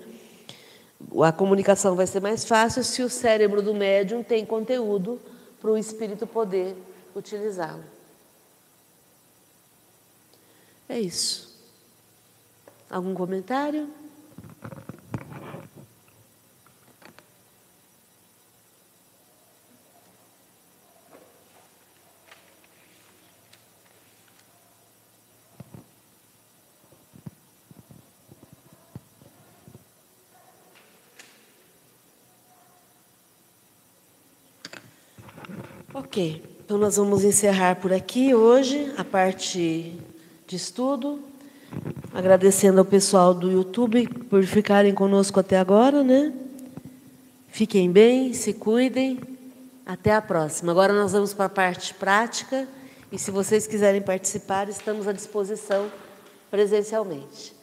A comunicação vai ser mais fácil se o cérebro do médium tem conteúdo para o espírito poder utilizá-lo. É isso. Algum comentário? Ok, então nós vamos encerrar por aqui hoje a parte de estudo, agradecendo ao pessoal do YouTube por ficarem conosco até agora, né? Fiquem bem, se cuidem. Até a próxima. Agora nós vamos para a parte prática e se vocês quiserem participar, estamos à disposição presencialmente.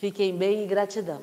Fiquem bem e gratidão.